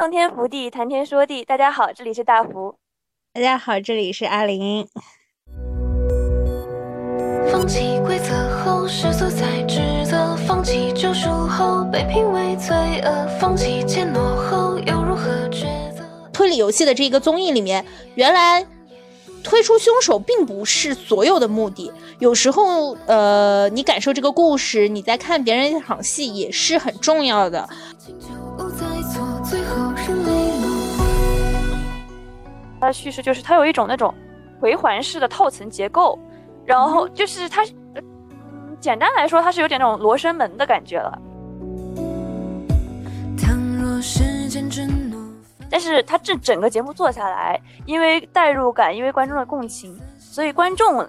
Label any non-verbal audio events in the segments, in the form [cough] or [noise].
洞天福地，谈天说地。大家好，这里是大福。大家好，这里是阿林。放弃规则后，世俗才指责；放弃救赎后，被评为罪恶；放弃怯懦后，又如何抉择？推理游戏的这个综艺里面，原来推出凶手并不是所有的目的。有时候，呃，你感受这个故事，你在看别人一场戏也是很重要的。它的叙事就是它有一种那种回环式的套层结构，然后就是它，简单来说，它是有点那种罗生门的感觉了。但是它这整个节目做下来，因为代入感，因为观众的共情，所以观众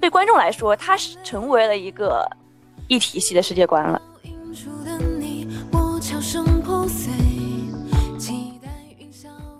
对观众来说，它是成为了一个一体系的世界观了。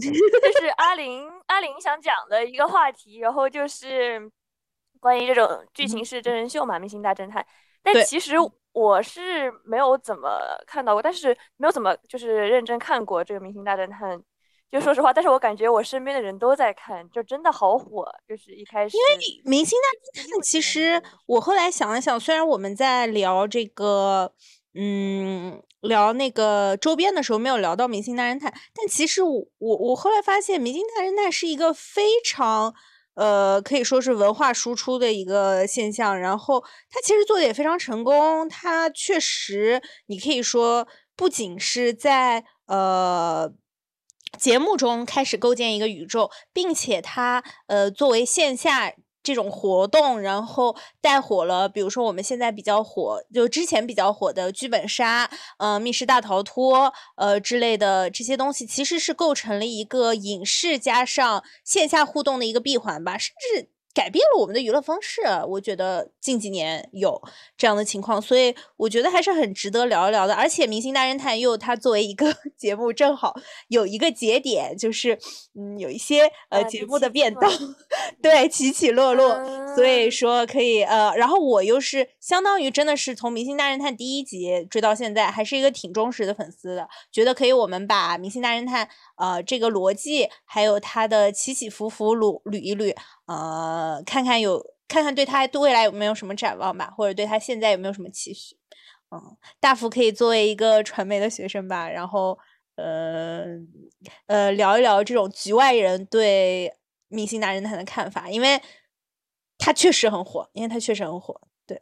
就是阿玲，阿玲想讲的一个话题，然后就是关于这种剧情式真人秀嘛，《明星大侦探》。但其实我是没有怎么看到过，但是没有怎么就是认真看过这个《明星大侦探》。就说实话，但是我感觉我身边的人都在看，就真的好火。就是一开始，因为《明星大侦探》，其实我后来想了想，虽然我们在聊这个。嗯，聊那个周边的时候没有聊到《明星大侦探》，但其实我我我后来发现，《明星大侦探》是一个非常呃可以说是文化输出的一个现象。然后它其实做的也非常成功，它确实你可以说不仅是在呃节目中开始构建一个宇宙，并且它呃作为线下。这种活动，然后带火了，比如说我们现在比较火，就之前比较火的剧本杀，呃，密室大逃脱，呃之类的这些东西，其实是构成了一个影视加上线下互动的一个闭环吧，甚至。改变了我们的娱乐方式，我觉得近几年有这样的情况，所以我觉得还是很值得聊一聊的。而且《明星大侦探》又它作为一个 [laughs] 节目，正好有一个节点，就是嗯有一些呃节目的变动，[laughs] 对起起落落，所以说可以呃，然后我又是相当于真的是从《明星大侦探》第一集追到现在，还是一个挺忠实的粉丝的，觉得可以我们把《明星大侦探》呃这个逻辑还有它的起起伏伏捋捋一捋。呃，看看有看看对他未来有没有什么展望吧，或者对他现在有没有什么期许？嗯，大福可以作为一个传媒的学生吧，然后呃呃聊一聊这种局外人对明星大侦探的看法，因为他确实很火，因为他确实很火。对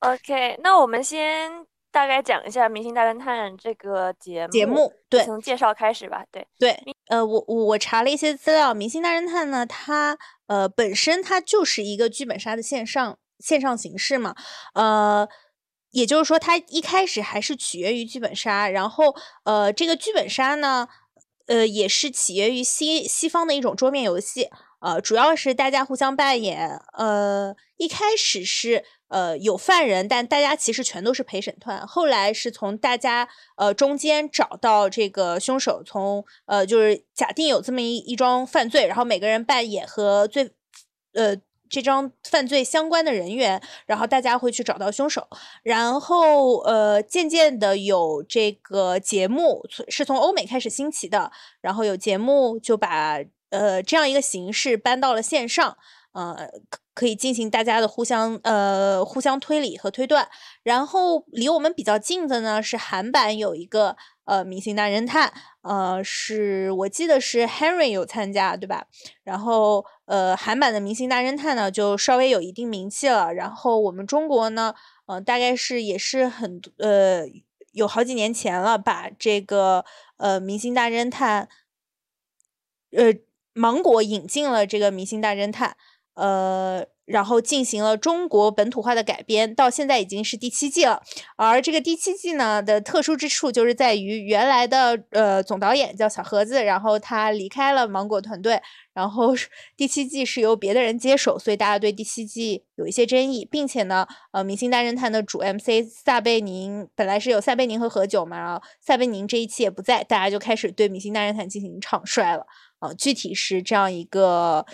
，OK，那我们先。大概讲一下《明星大侦探》这个节目，节目对，从介绍开始吧。对对，呃，我我我查了一些资料，《明星大侦探》呢，它呃本身它就是一个剧本杀的线上线上形式嘛，呃，也就是说它一开始还是取源于剧本杀，然后呃这个剧本杀呢，呃也是起源于西西方的一种桌面游戏，呃主要是大家互相扮演，呃一开始是。呃，有犯人，但大家其实全都是陪审团。后来是从大家呃中间找到这个凶手，从呃就是假定有这么一一桩犯罪，然后每个人扮演和罪呃这桩犯罪相关的人员，然后大家会去找到凶手。然后呃渐渐的有这个节目是从欧美开始兴起的，然后有节目就把呃这样一个形式搬到了线上，呃。可以进行大家的互相呃互相推理和推断，然后离我们比较近的呢是韩版有一个呃明星大侦探，呃是我记得是 Henry 有参加对吧？然后呃韩版的明星大侦探呢就稍微有一定名气了，然后我们中国呢呃大概是也是很呃有好几年前了，把这个呃明星大侦探呃芒果引进了这个明星大侦探。呃，然后进行了中国本土化的改编，到现在已经是第七季了。而这个第七季呢的特殊之处，就是在于原来的呃总导演叫小盒子，然后他离开了芒果团队，然后第七季是由别的人接手，所以大家对第七季有一些争议，并且呢，呃，明星大侦探的主 MC 撒贝宁本来是有撒贝宁和何炅嘛，然后撒贝宁这一期也不在，大家就开始对明星大侦探进行唱衰了啊，具体是这样一个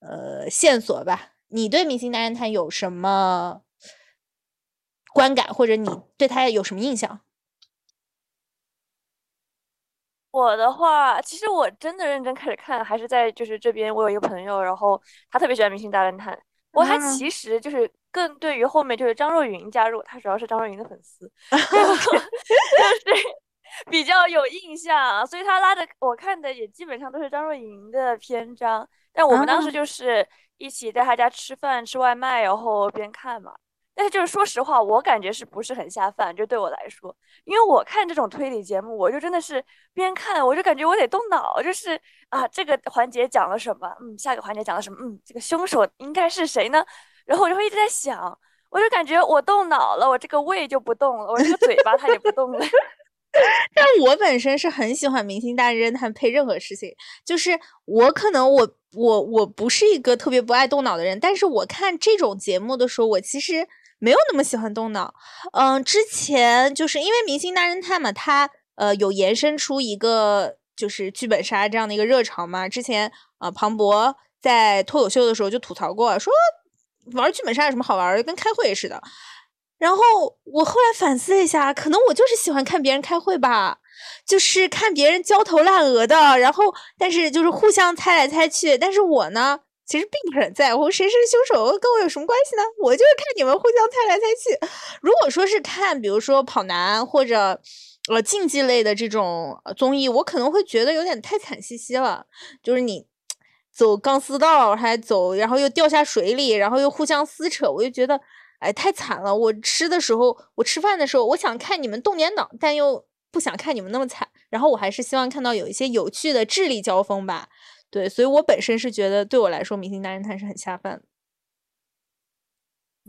呃线索吧。你对《明星大侦探》有什么观感，或者你对他有什么印象？我的话，其实我真的认真开始看，还是在就是这边，我有一个朋友，然后他特别喜欢《明星大侦探》，我还其实就是更对于后面就是张若昀加入，他主要是张若昀的粉丝，[laughs] [laughs] 就是比较有印象，所以他拉的我看的也基本上都是张若昀的篇章，但我们当时就是。一起在他家吃饭吃外卖，然后边看嘛。但是就是说实话，我感觉是不是很下饭？就对我来说，因为我看这种推理节目，我就真的是边看，我就感觉我得动脑，就是啊，这个环节讲了什么？嗯，下个环节讲了什么？嗯，这个凶手应该是谁呢？然后我就会一直在想，我就感觉我动脑了，我这个胃就不动了，我这个嘴巴它也不动了。但我本身是很喜欢《明星大侦探》配任何事情，就是我可能我我我不是一个特别不爱动脑的人，但是我看这种节目的时候，我其实没有那么喜欢动脑。嗯，之前就是因为《明星大侦探》嘛，它呃有延伸出一个就是剧本杀这样的一个热潮嘛。之前呃庞博在脱口秀的时候就吐槽过，说玩剧本杀有什么好玩的，跟开会似的。然后我后来反思一下，可能我就是喜欢看别人开会吧，就是看别人焦头烂额的，然后但是就是互相猜来猜去。但是我呢，其实并不是很在乎谁是凶手，跟我有什么关系呢？我就是看你们互相猜来猜去。如果说是看，比如说跑男或者呃竞技类的这种综艺，我可能会觉得有点太惨兮兮了，就是你走钢丝道还走，然后又掉下水里，然后又互相撕扯，我就觉得。哎，太惨了！我吃的时候，我吃饭的时候，我想看你们动点脑，但又不想看你们那么惨。然后我还是希望看到有一些有趣的智力交锋吧。对，所以我本身是觉得，对我来说，《明星大侦探》是很下饭的。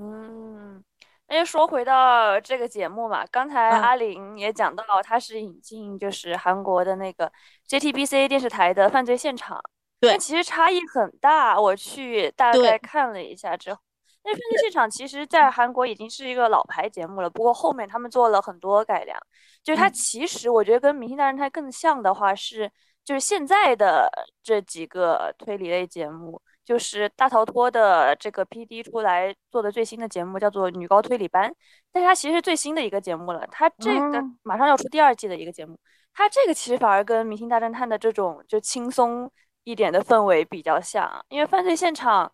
嗯，那就说回到这个节目嘛，刚才阿玲也讲到，它是引进就是韩国的那个 JTBC 电视台的犯罪现场。对，其实差异很大。我去大概看了一下之后。那犯罪现场其实，在韩国已经是一个老牌节目了。不过后面他们做了很多改良，就是它其实我觉得跟《明星大侦探》更像的话是，就是现在的这几个推理类节目，就是大逃脱的这个 PD 出来做的最新的节目叫做《女高推理班》，但是它其实是最新的一个节目了。它这个马上要出第二季的一个节目，它这个其实反而跟《明星大侦探》的这种就轻松一点的氛围比较像，因为犯罪现场。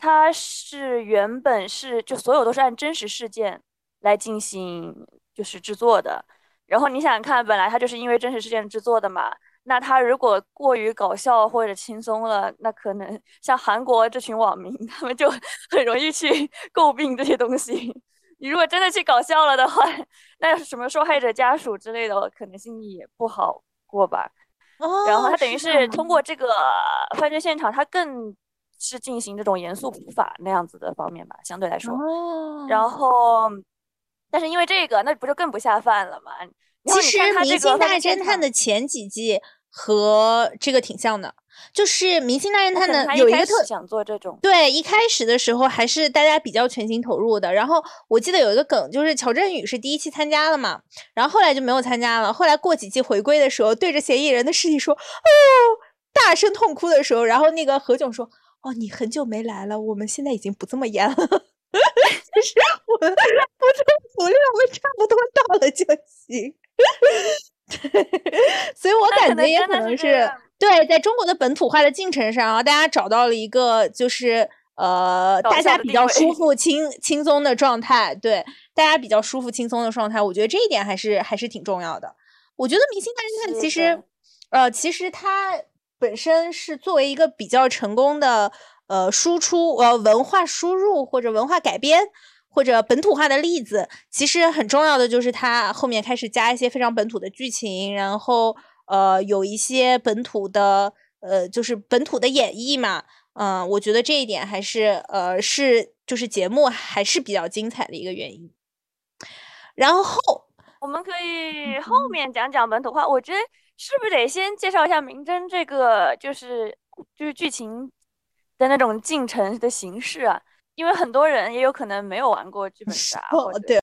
它是原本是就所有都是按真实事件来进行就是制作的，然后你想看，本来它就是因为真实事件制作的嘛，那它如果过于搞笑或者轻松了，那可能像韩国这群网民，他们就 [laughs] 很容易去 [laughs] 诟病这些东西。你如果真的去搞笑了的话，那什么受害者家属之类的可能心里也不好过吧。然后他等于是通过这个 [laughs] 犯罪现场，他更。是进行这种严肃普法那样子的方面吧，相对来说。哦。然后，但是因为这个，那不就更不下饭了吗？其实《明星大侦探》的前几季和这个挺像的，就是《明星大侦探》的有一个特想做这种。对，一开始的时候还是大家比较全心投入的。然后我记得有一个梗，就是乔振宇是第一期参加了嘛，然后后来就没有参加了。后来过几季回归的时候，对着嫌疑人的尸体说：“哦，大声痛哭的时候，然后那个何炅说。哦，你很久没来了，我们现在已经不这么严了，就是我们不出不量，我们差不多到了就行。[laughs] 所以我感觉也可能是对，在中国的本土化的进程上啊，大家找到了一个就是呃，大家比较舒服、[laughs] 轻轻松的状态。对，大家比较舒服、轻松的状态，我觉得这一点还是还是挺重要的。我觉得《明星大侦探》其实，呃，其实它。本身是作为一个比较成功的呃输出呃文化输入或者文化改编或者本土化的例子，其实很重要的就是它后面开始加一些非常本土的剧情，然后呃有一些本土的呃就是本土的演绎嘛，嗯，我觉得这一点还是呃是就是节目还是比较精彩的一个原因。然后我们可以后面讲讲本土化，我觉得是不是得先介绍一下明侦这个就是就是剧情的那种进程的形式啊？因为很多人也有可能没有玩过剧本杀，哦，对，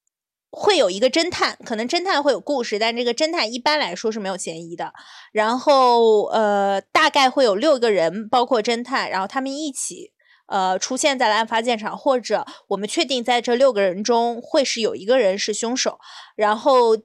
会有一个侦探，可能侦探会有故事，但这个侦探一般来说是没有嫌疑的。然后呃，大概会有六个人，包括侦探，然后他们一起。呃，出现在了案发现场，或者我们确定在这六个人中会是有一个人是凶手，然后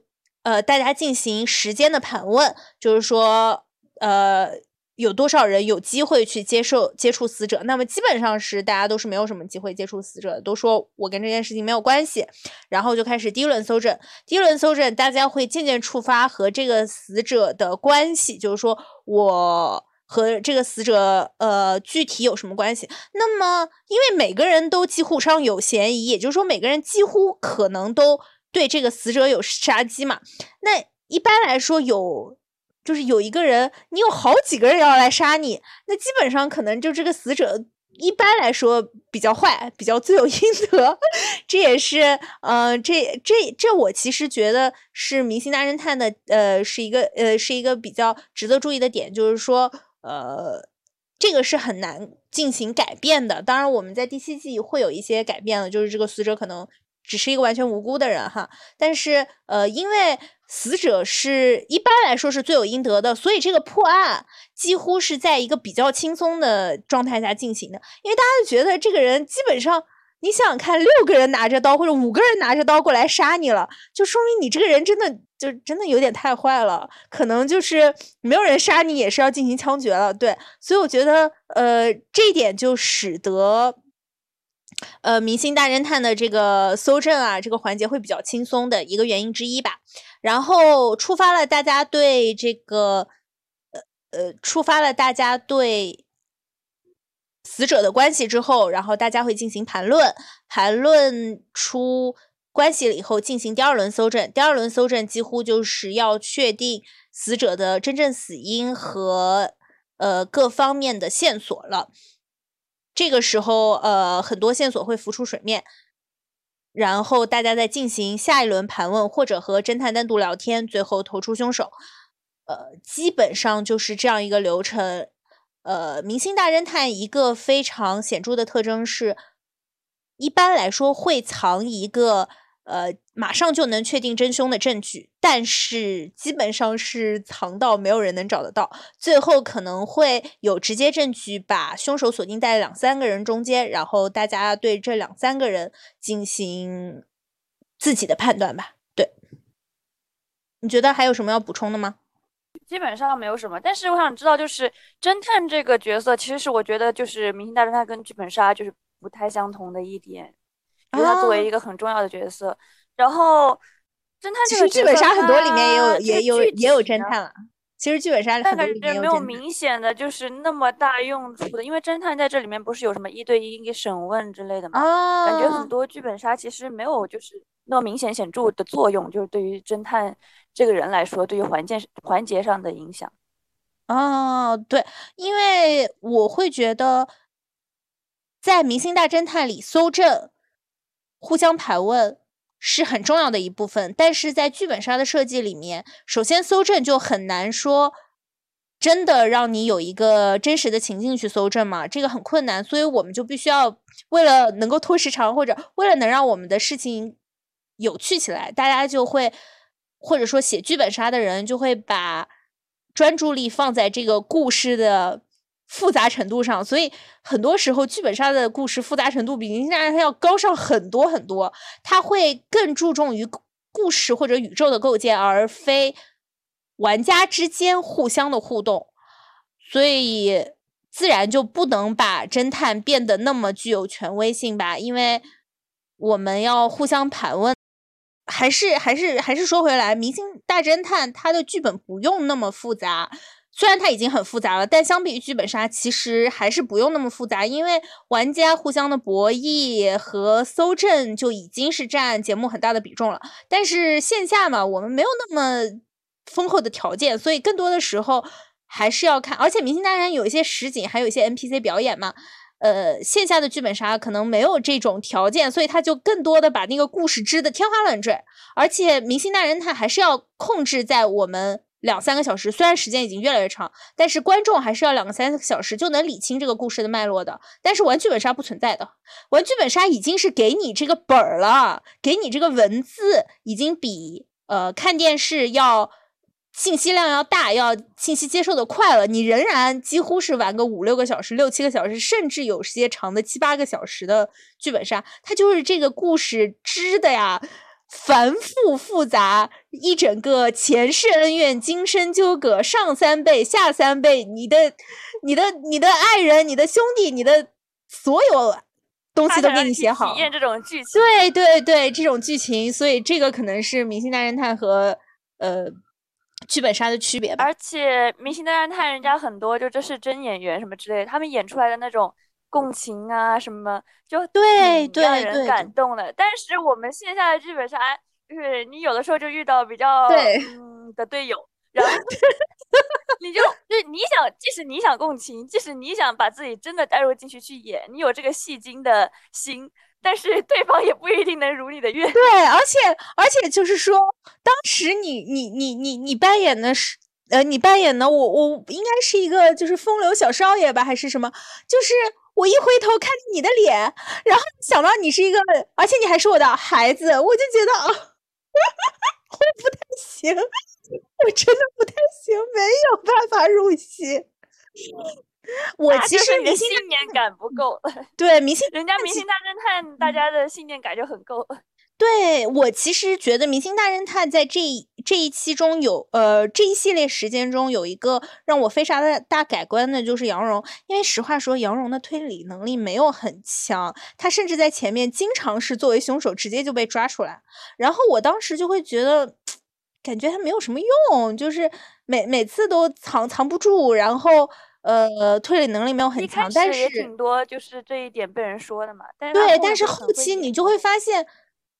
呃，大家进行时间的盘问，就是说呃，有多少人有机会去接受接触死者？那么基本上是大家都是没有什么机会接触死者，都说我跟这件事情没有关系，然后就开始第一轮搜证。第一轮搜证，大家会渐渐触发和这个死者的关系，就是说我。和这个死者呃具体有什么关系？那么，因为每个人都几乎上有嫌疑，也就是说每个人几乎可能都对这个死者有杀机嘛。那一般来说，有就是有一个人，你有好几个人要来杀你，那基本上可能就这个死者一般来说比较坏，比较罪有应得。[laughs] 这也是呃，这这这我其实觉得是《明星大侦探》的呃是一个呃是一个比较值得注意的点，就是说。呃，这个是很难进行改变的。当然，我们在第七季会有一些改变了，就是这个死者可能只是一个完全无辜的人哈。但是，呃，因为死者是一般来说是罪有应得的，所以这个破案几乎是在一个比较轻松的状态下进行的。因为大家觉得这个人基本上。你想想看，六个人拿着刀或者五个人拿着刀过来杀你了，就说明你这个人真的就真的有点太坏了。可能就是没有人杀你，也是要进行枪决了。对，所以我觉得，呃，这一点就使得，呃，明星大侦探的这个搜证啊，这个环节会比较轻松的一个原因之一吧。然后触发了大家对这个，呃呃，触发了大家对。死者的关系之后，然后大家会进行盘论，盘论出关系了以后，进行第二轮搜证。第二轮搜证几乎就是要确定死者的真正死因和呃各方面的线索了。这个时候，呃，很多线索会浮出水面，然后大家再进行下一轮盘问，或者和侦探单独聊天，最后投出凶手。呃，基本上就是这样一个流程。呃，明星大侦探一个非常显著的特征是，一般来说会藏一个呃马上就能确定真凶的证据，但是基本上是藏到没有人能找得到。最后可能会有直接证据把凶手锁定在两三个人中间，然后大家对这两三个人进行自己的判断吧。对，你觉得还有什么要补充的吗？基本上没有什么，但是我想知道，就是侦探这个角色，其实是我觉得就是《明星大侦探》跟剧本杀就是不太相同的一点，他作为一个很重要的角色。然后，侦探这个剧本杀很多里面也有也有也有侦探了。其实剧本杀很多里面没有明显的就是那么大用处的，因为侦探在这里面不是有什么一对一审问之类的嘛？感觉很多剧本杀其实没有就是那么明显显著的作用，就是对于侦探。这个人来说，对于环节环节上的影响，哦，对，因为我会觉得，在《明星大侦探》里搜证、互相盘问是很重要的一部分，但是在剧本杀的设计里面，首先搜证就很难说真的让你有一个真实的情境去搜证嘛，这个很困难，所以我们就必须要为了能够拖时长，或者为了能让我们的事情有趣起来，大家就会。或者说写剧本杀的人就会把专注力放在这个故事的复杂程度上，所以很多时候剧本杀的故事复杂程度比明星大侦探要高上很多很多。他会更注重于故事或者宇宙的构建，而非玩家之间互相的互动，所以自然就不能把侦探变得那么具有权威性吧？因为我们要互相盘问。还是还是还是说回来，《明星大侦探》它的剧本不用那么复杂，虽然它已经很复杂了，但相比于剧本杀，其实还是不用那么复杂，因为玩家互相的博弈和搜证就已经是占节目很大的比重了。但是线下嘛，我们没有那么丰厚的条件，所以更多的时候还是要看。而且《明星大侦探》有一些实景，还有一些 NPC 表演嘛。呃，线下的剧本杀可能没有这种条件，所以他就更多的把那个故事织的天花乱坠，而且《明星大人探》还是要控制在我们两三个小时，虽然时间已经越来越长，但是观众还是要两个三个小时就能理清这个故事的脉络的。但是玩剧本杀不存在的，玩剧本杀已经是给你这个本儿了，给你这个文字，已经比呃看电视要。信息量要大，要信息接受的快了，你仍然几乎是玩个五六个小时、六七个小时，甚至有些长的七八个小时的剧本杀，它就是这个故事织的呀，繁复复杂，一整个前世恩怨、今生纠葛，上三辈、下三辈，你的、你的、你的爱人、你的兄弟、你的所有东西都给你写好，体验这种剧情，对对对，这种剧情，所以这个可能是《明星大侦探》和呃。剧本杀的区别吧，而且《明星大侦探》人家很多就这是真演员什么之类的，他们演出来的那种共情啊什么，就对对让人感动的。但是我们线下的剧本杀，就是你有的时候就遇到比较嗯的队友，然后 [laughs] 你就就你想，即使你想共情，即使你想把自己真的带入进去去演，你有这个戏精的心。但是对方也不一定能如你的愿。对，而且而且就是说，当时你你你你你扮演的是，呃，你扮演的我我应该是一个就是风流小少爷吧，还是什么？就是我一回头看你的脸，然后想到你是一个，而且你还是我的孩子，我就觉得啊，[laughs] 我不太行，我真的不太行，没有办法入戏。我其实明星信念感不够，对明星，人家明星大侦探，大家的信念感就很够。对我其实觉得明星大侦探在这这一期中有，呃，这一系列时间中有一个让我非常的大改观的，就是杨蓉。因为实话说，杨蓉的推理能力没有很强，她甚至在前面经常是作为凶手直接就被抓出来。然后我当时就会觉得，感觉他没有什么用，就是每每次都藏藏不住，然后。呃，推理能力没有很强，但是也挺多，就是这一点被人说的嘛。但是对，但是后期你就会发现，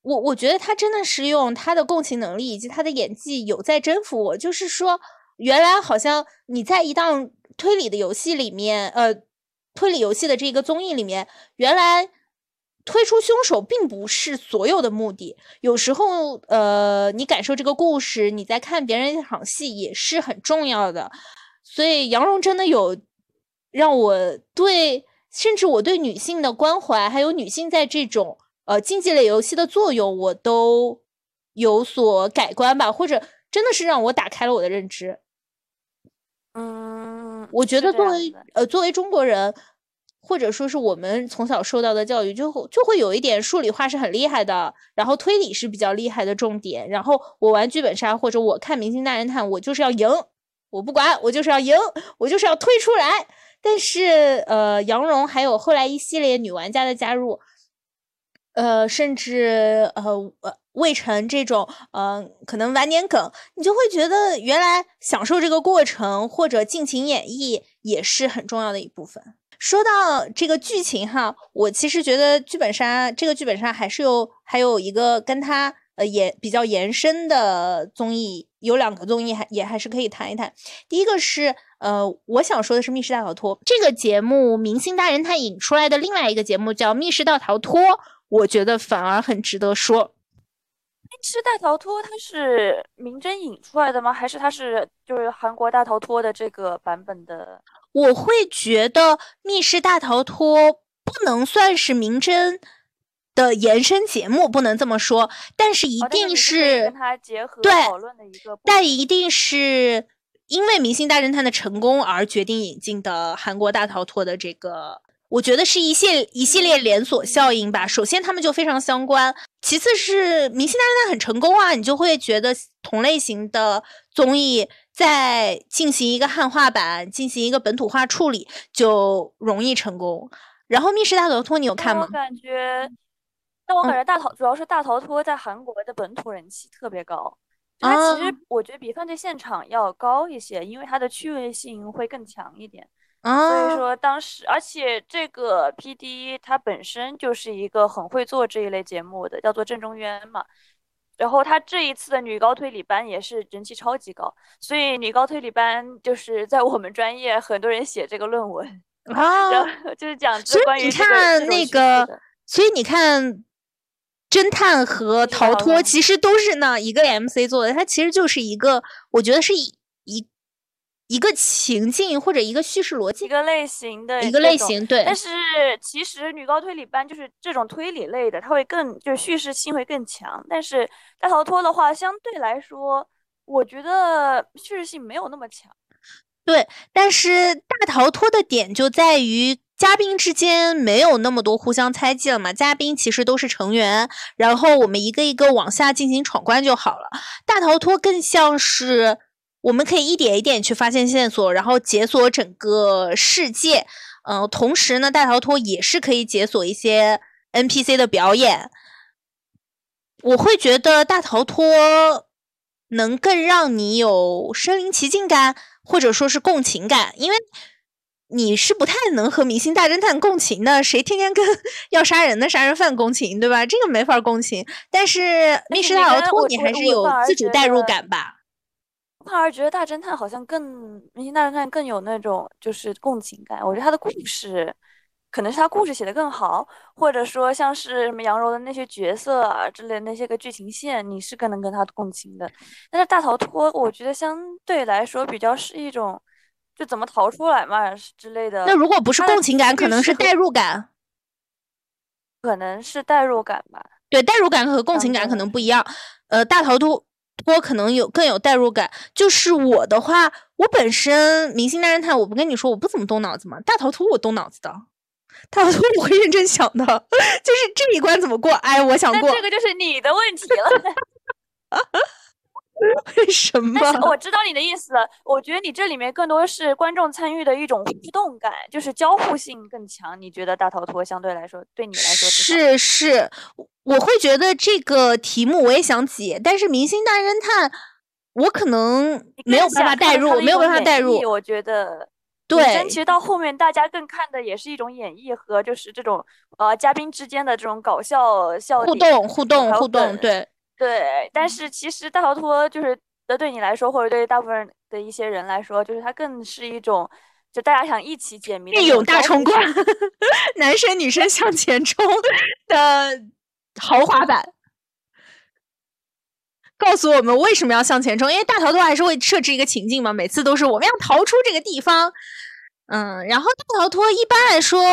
我我觉得他真的是用他的共情能力以及他的演技有在征服我。就是说，原来好像你在一档推理的游戏里面，呃，推理游戏的这个综艺里面，原来推出凶手并不是所有的目的。有时候，呃，你感受这个故事，你在看别人一场戏也是很重要的。所以杨蓉真的有让我对，甚至我对女性的关怀，还有女性在这种呃竞技类游戏的作用，我都有所改观吧，或者真的是让我打开了我的认知。嗯，我觉得作为呃作为中国人，或者说是我们从小受到的教育，就就会有一点数理化是很厉害的，然后推理是比较厉害的重点，然后我玩剧本杀或者我看明星大侦探，我就是要赢。我不管，我就是要赢，我就是要推出来。但是，呃，杨蓉还有后来一系列女玩家的加入，呃，甚至呃呃魏晨这种，呃，可能晚点梗，你就会觉得原来享受这个过程或者尽情演绎也是很重要的一部分。说到这个剧情哈，我其实觉得剧本杀这个剧本杀还是有还有一个跟它。呃，也比较延伸的综艺有两个综艺，还也还是可以谈一谈。第一个是，呃，我想说的是《密室大逃脱》这个节目，明星大人他引出来的另外一个节目叫《密室大逃脱》，我觉得反而很值得说。《密室大逃脱》它是明侦引出来的吗？还是它是就是韩国大逃脱的这个版本的？我会觉得《密室大逃脱》不能算是明侦。的延伸节目不能这么说，但是一定是跟它结合讨论的一个，但一定是因为《明星大侦探》的成功而决定引进的韩国大逃脱的这个，我觉得是一系一系列连锁效应吧。首先他们就非常相关，其次是《明星大侦探》很成功啊，你就会觉得同类型的综艺在进行一个汉化版、进行一个本土化处理就容易成功。然后《密室大逃脱》你有看吗？我感觉。但我感觉大逃主要是大逃脱在韩国的本土人气特别高，它其实我觉得比犯罪现场要高一些，因为它的趣味性会更强一点。所以说当时，而且这个 P D 他本身就是一个很会做这一类节目的，叫做郑中渊嘛。然后他这一次的女高推理班也是人气超级高，所以女高推理班就是在我们专业很多人写这个论文。[laughs] 啊，就是讲所以你看那个，所以你看，侦探和逃脱其实都是那一个 MC 做的，它其实就是一个，我觉得是一一一一个情境或者一个叙事逻辑，一个类型的一个类型，对。但是其实女高推理班就是这种推理类的，它会更就是叙事性会更强。但是大逃脱的话，相对来说，我觉得叙事性没有那么强。对，但是大逃脱的点就在于嘉宾之间没有那么多互相猜忌了嘛。嘉宾其实都是成员，然后我们一个一个往下进行闯关就好了。大逃脱更像是我们可以一点一点去发现线索，然后解锁整个世界。呃，同时呢，大逃脱也是可以解锁一些 NPC 的表演。我会觉得大逃脱能更让你有身临其境感。或者说是共情感，因为你是不太能和《明星大侦探》共情的，谁天天跟 [laughs] 要杀人的杀人犯共情，对吧？这个没法共情。但是《密室大逃脱》你还是有自主代入感吧？反而觉得大侦探好像更《明星大侦探》更有那种就是共情感。我觉得他的故事。可能是他故事写的更好，或者说像是什么杨柔的那些角色啊之类那些个剧情线，你是更能跟他共情的。但是大逃脱，我觉得相对来说比较是一种，就怎么逃出来嘛之类的。那如果不是共情感，可能是代入感，可能是代入感吧。对，代入感和共情感可能不一样。呃，大逃脱脱可能有更有代入感。就是我的话，我本身明星大侦探，我不跟你说我不怎么动脑子嘛。大逃脱我动脑子的。大逃脱我会认真想的，[laughs] 就是这一关怎么过？哎，我想过。这个就是你的问题了。[laughs] 为什么？我知道你的意思了。我觉得你这里面更多是观众参与的一种互动感，就是交互性更强。你觉得大逃脱相对来说对你来说是是？我会觉得这个题目我也想解，但是明星大侦探我可能没有办法代入，没有办法代入。我觉得。对，其实到后面大家更看的也是一种演绎和就是这种呃嘉宾之间的这种搞笑笑互动互动互动，对对。但是其实大逃脱就是的对你来说，或者对大部分的一些人来说，就是它更是一种就大家想一起解谜、义勇大冲关，男生女生向前冲的豪华版。告诉我们为什么要向前冲？因为大逃脱还是会设置一个情境嘛，每次都是我们要逃出这个地方。嗯，然后大逃脱一般来说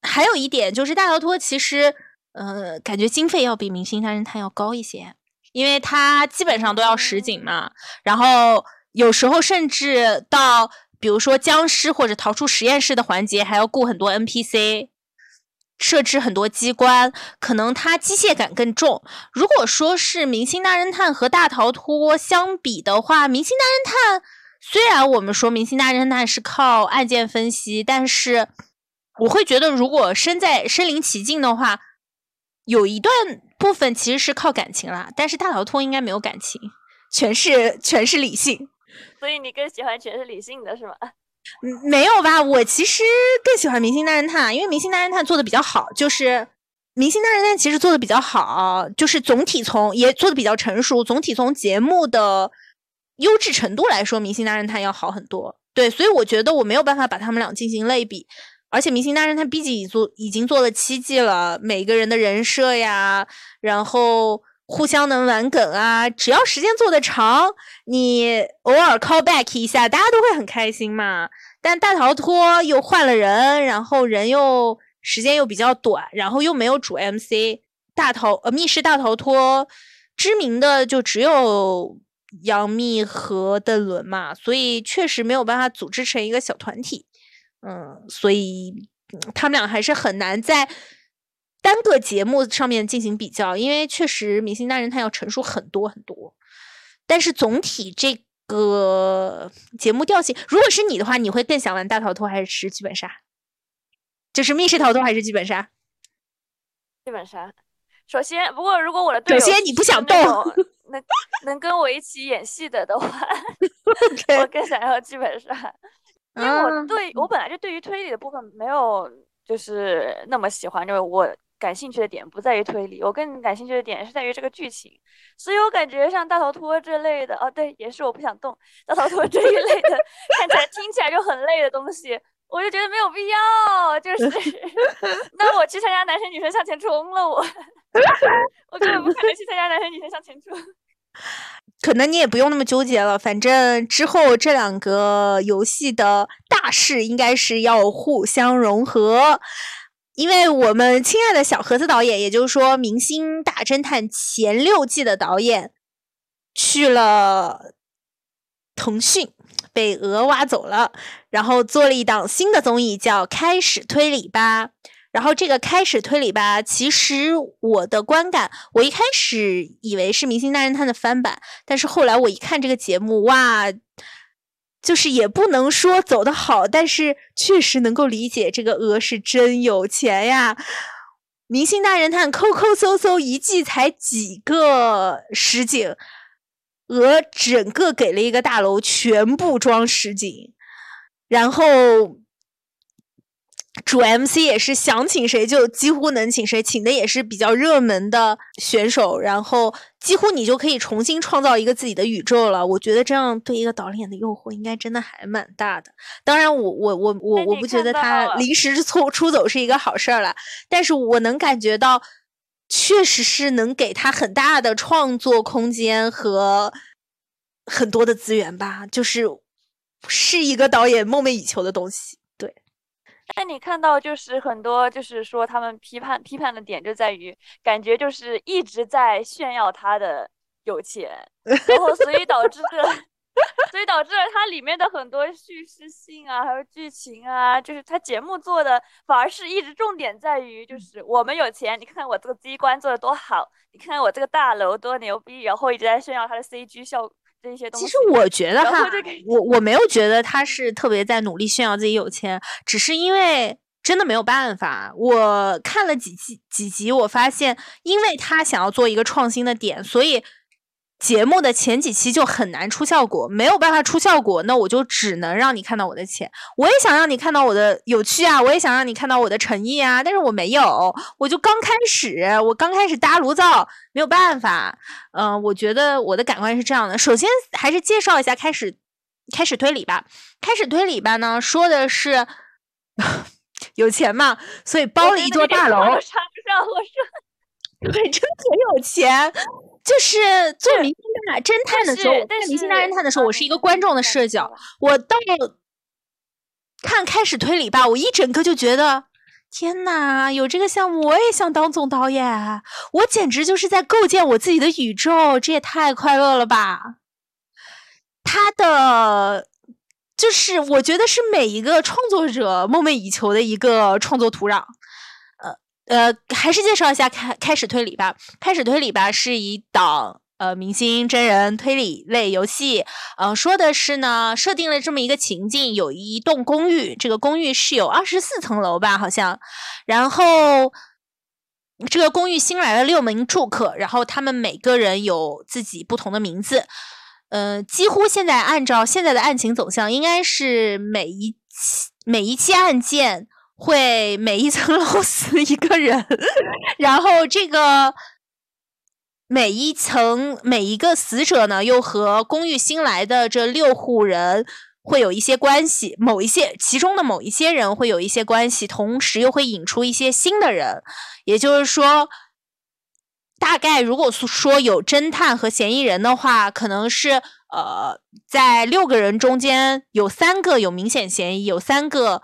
还有一点就是大逃脱其实呃感觉经费要比明星大侦探要高一些，因为它基本上都要实景嘛，然后有时候甚至到比如说僵尸或者逃出实验室的环节还要雇很多 NPC。设置很多机关，可能它机械感更重。如果说是《明星大侦探》和《大逃脱》相比的话，《明星大侦探》虽然我们说《明星大侦探》是靠案件分析，但是我会觉得，如果身在身临其境的话，有一段部分其实是靠感情啦。但是《大逃脱》应该没有感情，全是全是理性。所以你更喜欢全是理性的是吗？没有吧？我其实更喜欢《明星大侦探》，因为《明星大侦探》做的比较好。就是《明星大侦探》其实做的比较好，就是总体从也做的比较成熟。总体从节目的优质程度来说，《明星大侦探》要好很多。对，所以我觉得我没有办法把他们俩进行类比。而且《明星大侦探》毕竟已做已经做了七季了，每个人的人设呀，然后。互相能玩梗啊，只要时间做的长，你偶尔 call back 一下，大家都会很开心嘛。但大逃脱又换了人，然后人又时间又比较短，然后又没有主 MC，大逃呃密室大逃脱知名的就只有杨幂和邓伦嘛，所以确实没有办法组织成一个小团体。嗯，所以他们俩还是很难在。单个节目上面进行比较，因为确实《明星大侦探》要成熟很多很多，但是总体这个节目调性，如果是你的话，你会更想玩大逃脱还是剧本杀？就是密室逃脱还是剧本杀？剧本杀。首先，不过如果我的队友首先你不想动，[laughs] 能能跟我一起演戏的的话，我更想要剧本杀，因为我对我本来就对于推理的部分没有就是那么喜欢，就是我。感兴趣的点不在于推理，我更感兴趣的点是在于这个剧情，所以我感觉像大逃脱这类的，哦，对，也是我不想动大逃脱这一类的，看起来听起来就很累的东西，我就觉得没有必要，就是 [laughs] 那我去参加男生女生向前冲了，[laughs] 我我根本不可能去参加男生女生向前冲。可能你也不用那么纠结了，反正之后这两个游戏的大事应该是要互相融合，因为我们亲爱的小盒子导演，也就是说《明星大侦探》前六季的导演去了腾讯，被鹅挖走了，然后做了一档新的综艺，叫《开始推理吧》。然后这个开始推理吧，其实我的观感，我一开始以为是《明星大侦探》的翻版，但是后来我一看这个节目，哇，就是也不能说走得好，但是确实能够理解这个鹅是真有钱呀，《明星大侦探》抠抠搜搜一季才几个实景，鹅整个给了一个大楼全部装实景，然后。主 MC 也是想请谁就几乎能请谁，请的也是比较热门的选手，然后几乎你就可以重新创造一个自己的宇宙了。我觉得这样对一个导演的诱惑应该真的还蛮大的。当然，我我我我我不觉得他临时出出走是一个好事儿了，但是我能感觉到，确实是能给他很大的创作空间和很多的资源吧，就是是一个导演梦寐以求的东西。但你看到就是很多，就是说他们批判批判的点就在于，感觉就是一直在炫耀他的有钱，[laughs] 然后所以导致的，[laughs] 所以导致了它里面的很多叙事性啊，还有剧情啊，就是他节目做的反而是一直重点在于，就是我们有钱，你看看我这个机关做的多好，你看看我这个大楼多牛逼，然后一直在炫耀他的 CG 效果。其实我觉得哈，我我没有觉得他是特别在努力炫耀自己有钱，只是因为真的没有办法。我看了几集几集，我发现，因为他想要做一个创新的点，所以。节目的前几期就很难出效果，没有办法出效果，那我就只能让你看到我的钱。我也想让你看到我的有趣啊，我也想让你看到我的诚意啊，但是我没有，我就刚开始，我刚开始搭炉灶，没有办法。嗯，我觉得我的感官是这样的。首先还是介绍一下开始开始推理吧。开始推理吧呢，说的是 [laughs] 有钱嘛，所以包了一座大楼。我插不上，我说对，真很有钱。就是做明星大侦探的时候，在明星大侦探的时候，我是一个观众的视角。我到看开始推理吧，我一整个就觉得，天呐，有这个项目，我也想当总导演。我简直就是在构建我自己的宇宙，这也太快乐了吧！他的就是我觉得是每一个创作者梦寐以求的一个创作土壤。呃，还是介绍一下开开始推理吧。开始推理吧是一档呃明星真人推理类游戏。呃，说的是呢，设定了这么一个情境：有一栋公寓，这个公寓是有二十四层楼吧，好像。然后这个公寓新来了六名住客，然后他们每个人有自己不同的名字。呃，几乎现在按照现在的案情走向，应该是每一期每一期案件。会每一层楼 [laughs] 死一个人，然后这个每一层每一个死者呢，又和公寓新来的这六户人会有一些关系，某一些其中的某一些人会有一些关系，同时又会引出一些新的人，也就是说，大概如果说有侦探和嫌疑人的话，可能是呃，在六个人中间有三个有明显嫌疑，有三个。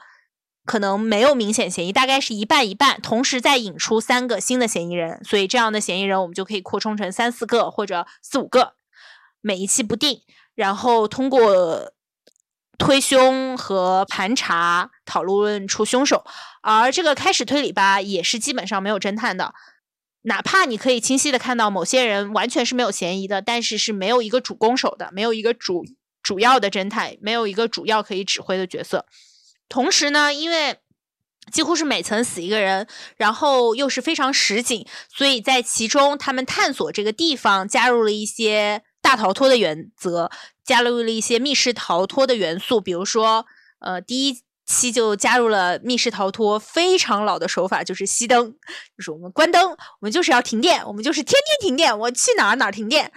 可能没有明显嫌疑，大概是一半一半，同时再引出三个新的嫌疑人，所以这样的嫌疑人我们就可以扩充成三四个或者四五个，每一期不定，然后通过推凶和盘查讨论出凶手。而这个开始推理吧，也是基本上没有侦探的，哪怕你可以清晰的看到某些人完全是没有嫌疑的，但是是没有一个主攻手的，没有一个主主要的侦探，没有一个主要可以指挥的角色。同时呢，因为几乎是每层死一个人，然后又是非常实景，所以在其中他们探索这个地方加入了一些大逃脱的原则，加入了一些密室逃脱的元素。比如说，呃，第一期就加入了密室逃脱非常老的手法，就是熄灯，就是我们关灯，我们就是要停电，我们就是天天停电，我去哪儿哪儿停电。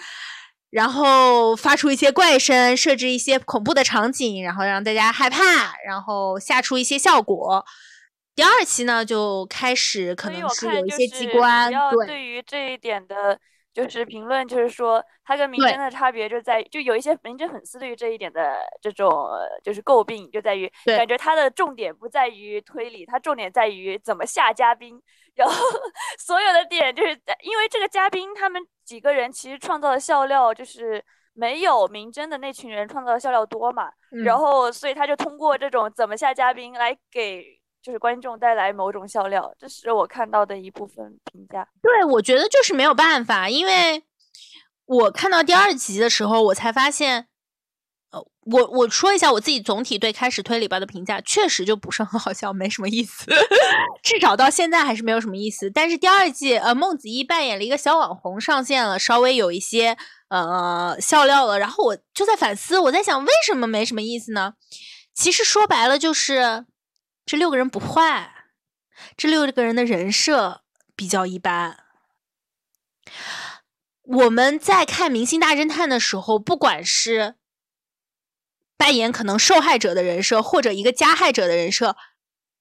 然后发出一些怪声，设置一些恐怖的场景，然后让大家害怕，然后吓出一些效果。第二期呢，就开始可能是有一些机关，对，对于这一点的。就是评论，就是说它跟明侦的差别就在，就有一些明侦粉丝对于这一点的这种就是诟病，就在于感觉它的重点不在于推理，它重点在于怎么下嘉宾，然后 [laughs] 所有的点就是因为这个嘉宾他们几个人其实创造的笑料就是没有明真的那群人创造的笑料多嘛，然后所以他就通过这种怎么下嘉宾来给。就是观众带来某种笑料，这是我看到的一部分评价。对，我觉得就是没有办法，因为我看到第二集的时候，我才发现，呃，我我说一下我自己总体对开始推理吧的评价，确实就不是很好笑，没什么意思，[laughs] 至少到现在还是没有什么意思。但是第二季，呃，孟子义扮演了一个小网红上线了，稍微有一些呃笑料了，然后我就在反思，我在想为什么没什么意思呢？其实说白了就是。这六个人不坏，这六个人的人设比较一般。我们在看《明星大侦探》的时候，不管是扮演可能受害者的人设，或者一个加害者的人设，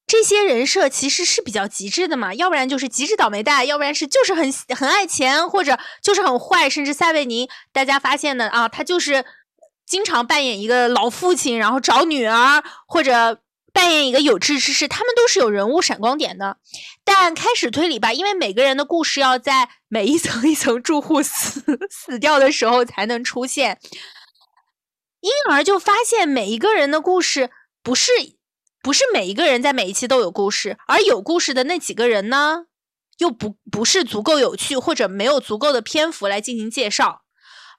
这些人设其实是比较极致的嘛。要不然就是极致倒霉蛋，要不然是就是很很爱钱，或者就是很坏。甚至塞维尼，大家发现的啊，他就是经常扮演一个老父亲，然后找女儿，或者。扮演一个有志之士，他们都是有人物闪光点的。但开始推理吧，因为每个人的故事要在每一层一层住户死 [laughs] 死掉的时候才能出现，因而就发现每一个人的故事不是不是每一个人在每一期都有故事，而有故事的那几个人呢，又不不是足够有趣，或者没有足够的篇幅来进行介绍。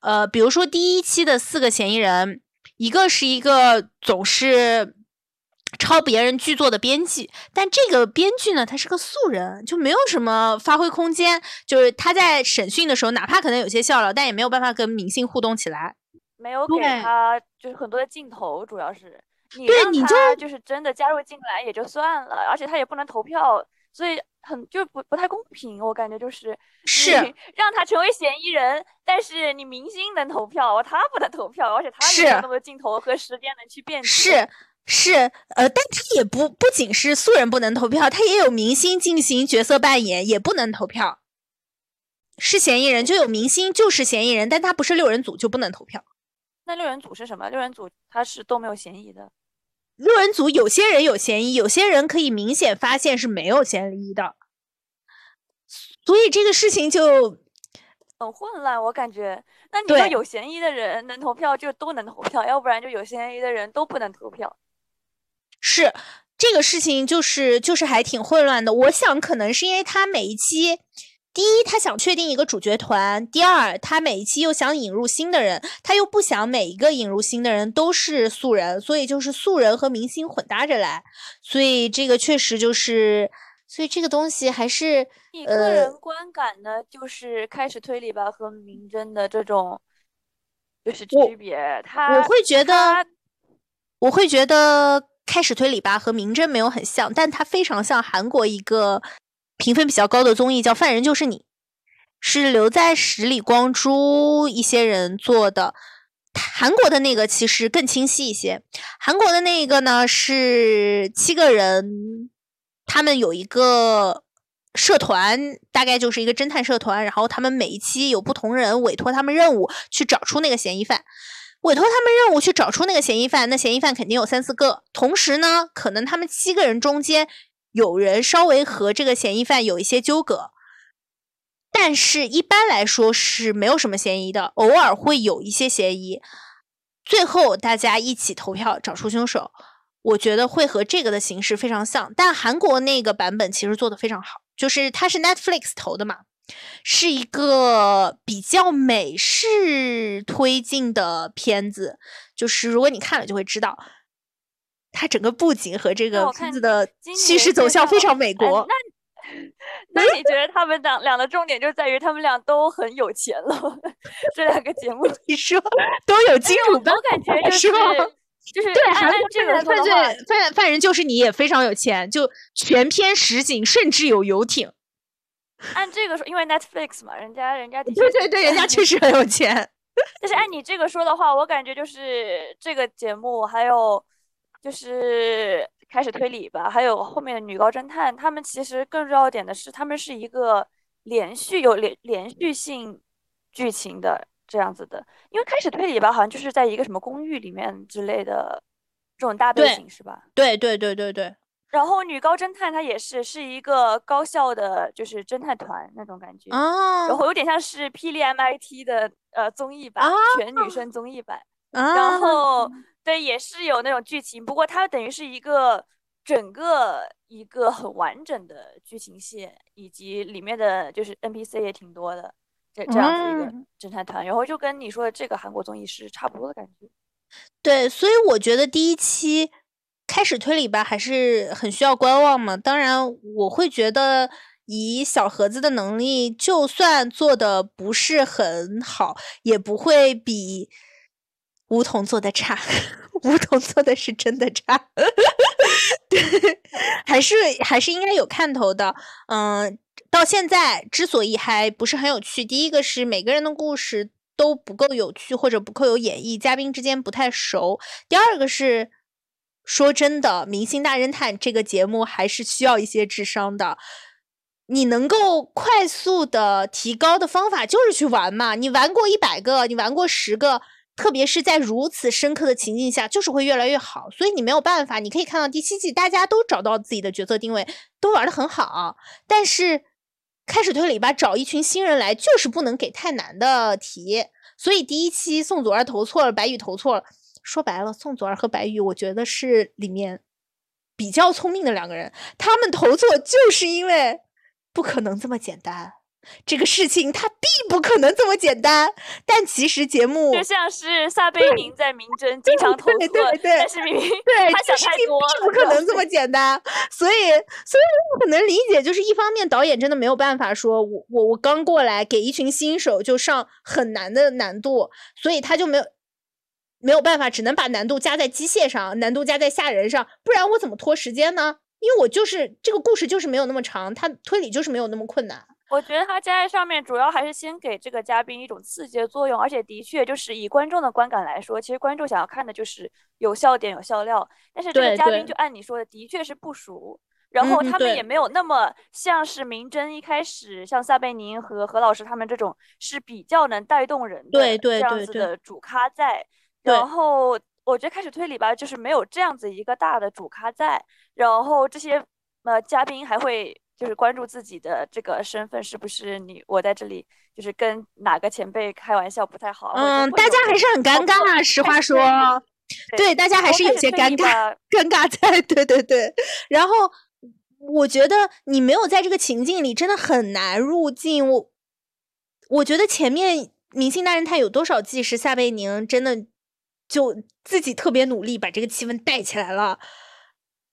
呃，比如说第一期的四个嫌疑人，一个是一个总是。抄别人剧作的编剧，但这个编剧呢，他是个素人，就没有什么发挥空间。就是他在审讯的时候，哪怕可能有些笑料，但也没有办法跟明星互动起来。没有给他就是很多的镜头，主要是你让他就是真的加入进来也就算了，而且他也不能投票，所以很就不不太公平。我感觉就是是 [laughs] 让他成为嫌疑人，但是你明星能投票，他不能投票，而且他有那么多镜头和时间能去辩解。是。是，呃，但他也不不仅是素人不能投票，他也有明星进行角色扮演，也不能投票。是嫌疑人就有明星就是嫌疑人，但他不是六人组就不能投票。那六人组是什么？六人组他是都没有嫌疑的。六人组有些人有嫌疑，有些人可以明显发现是没有嫌疑的。所以这个事情就很混乱，我感觉。那你说有嫌疑的人能投票就都能投票，要不然就有嫌疑的人都不能投票。是这个事情，就是就是还挺混乱的。我想可能是因为他每一期，第一他想确定一个主角团，第二他每一期又想引入新的人，他又不想每一个引入新的人都是素人，所以就是素人和明星混搭着来。所以这个确实就是，所以这个东西还是你个人观感呢，就是开始推理吧和明侦的这种就是区别。他我会觉得，我会觉得。开始推理吧和明侦没有很像，但它非常像韩国一个评分比较高的综艺，叫《犯人就是你》，是留在十里光洙一些人做的。韩国的那个其实更清晰一些，韩国的那个呢是七个人，他们有一个社团，大概就是一个侦探社团，然后他们每一期有不同人委托他们任务去找出那个嫌疑犯。委托他们任务去找出那个嫌疑犯，那嫌疑犯肯定有三四个。同时呢，可能他们七个人中间有人稍微和这个嫌疑犯有一些纠葛，但是一般来说是没有什么嫌疑的，偶尔会有一些嫌疑。最后大家一起投票找出凶手，我觉得会和这个的形式非常像。但韩国那个版本其实做的非常好，就是它是 Netflix 投的嘛。是一个比较美式推进的片子，就是如果你看了就会知道，它整个布景和这个片子的叙事走向非常美国。那 [laughs] 那你觉得他们两两的重点就在于他们俩都很有钱了？[laughs] 这两个节目你说都有金主，我感觉就是就是对，按这个犯罪犯犯人就是你也非常有钱，就全篇实景，甚至有游艇。按这个说，因为 Netflix 嘛，人家人家对对对，人家确实很有钱。[laughs] 但是按你这个说的话，我感觉就是这个节目还有就是开始推理吧，还有后面的女高侦探，他们其实更重要点的是，他们是一个连续有连连续性剧情的这样子的。因为开始推理吧，好像就是在一个什么公寓里面之类的这种大背景是吧？对对对对对。然后女高侦探她也是是一个高校的，就是侦探团那种感觉，然后有点像是霹雳 MIT 的呃综艺版，全女生综艺版，然后对也是有那种剧情，不过它等于是一个整个一个很完整的剧情线，以及里面的就是 NPC 也挺多的，这这样子一个侦探团，然后就跟你说的这个韩国综艺是差不多的感觉。对，所以我觉得第一期。开始推理吧，还是很需要观望嘛。当然，我会觉得以小盒子的能力，就算做的不是很好，也不会比梧桐做的差。梧桐做的是真的差，[laughs] 对，还是还是应该有看头的。嗯，到现在之所以还不是很有趣，第一个是每个人的故事都不够有趣，或者不够有演绎，嘉宾之间不太熟。第二个是。说真的，《明星大侦探》这个节目还是需要一些智商的。你能够快速的提高的方法就是去玩嘛。你玩过一百个，你玩过十个，特别是在如此深刻的情境下，就是会越来越好。所以你没有办法。你可以看到第七季，大家都找到自己的角色定位，都玩的很好。但是开始推理吧，找一群新人来，就是不能给太难的题。所以第一期宋祖儿投错了，白宇投错了。说白了，宋祖儿和白宇，我觉得是里面比较聪明的两个人。他们投错，就是因为不可能这么简单。这个事情它并不可能这么简单。但其实节目就像是撒贝宁在明侦经常投错，但是明明对他想太多，并不可能这么简单。所以，所以我很能理解，就是一方面导演真的没有办法说，我我我刚过来给一群新手就上很难的难度，所以他就没有。没有办法，只能把难度加在机械上，难度加在吓人上，不然我怎么拖时间呢？因为我就是这个故事就是没有那么长，它推理就是没有那么困难。我觉得他加在上面，主要还是先给这个嘉宾一种刺激的作用，而且的确就是以观众的观感来说，其实观众想要看的就是有笑点、有笑料。但是这个嘉宾就按你说的，的确是不熟，然后他们也没有那么像是明侦一开始像撒贝宁和何老师他们这种是比较能带动人的这样子的主咖在。然后我觉得开始推理吧，就是没有这样子一个大的主咖在，然后这些呃嘉宾还会就是关注自己的这个身份是不是你我在这里就是跟哪个前辈开玩笑不太好，嗯，大家还是很尴尬，实话说，对，大家还是有些尴尬，尴尬在，[laughs] 对对对。然后我觉得你没有在这个情境里，真的很难入境。我我觉得前面《明星大侦探》有多少季是夏贝宁真的。就自己特别努力把这个气氛带起来了，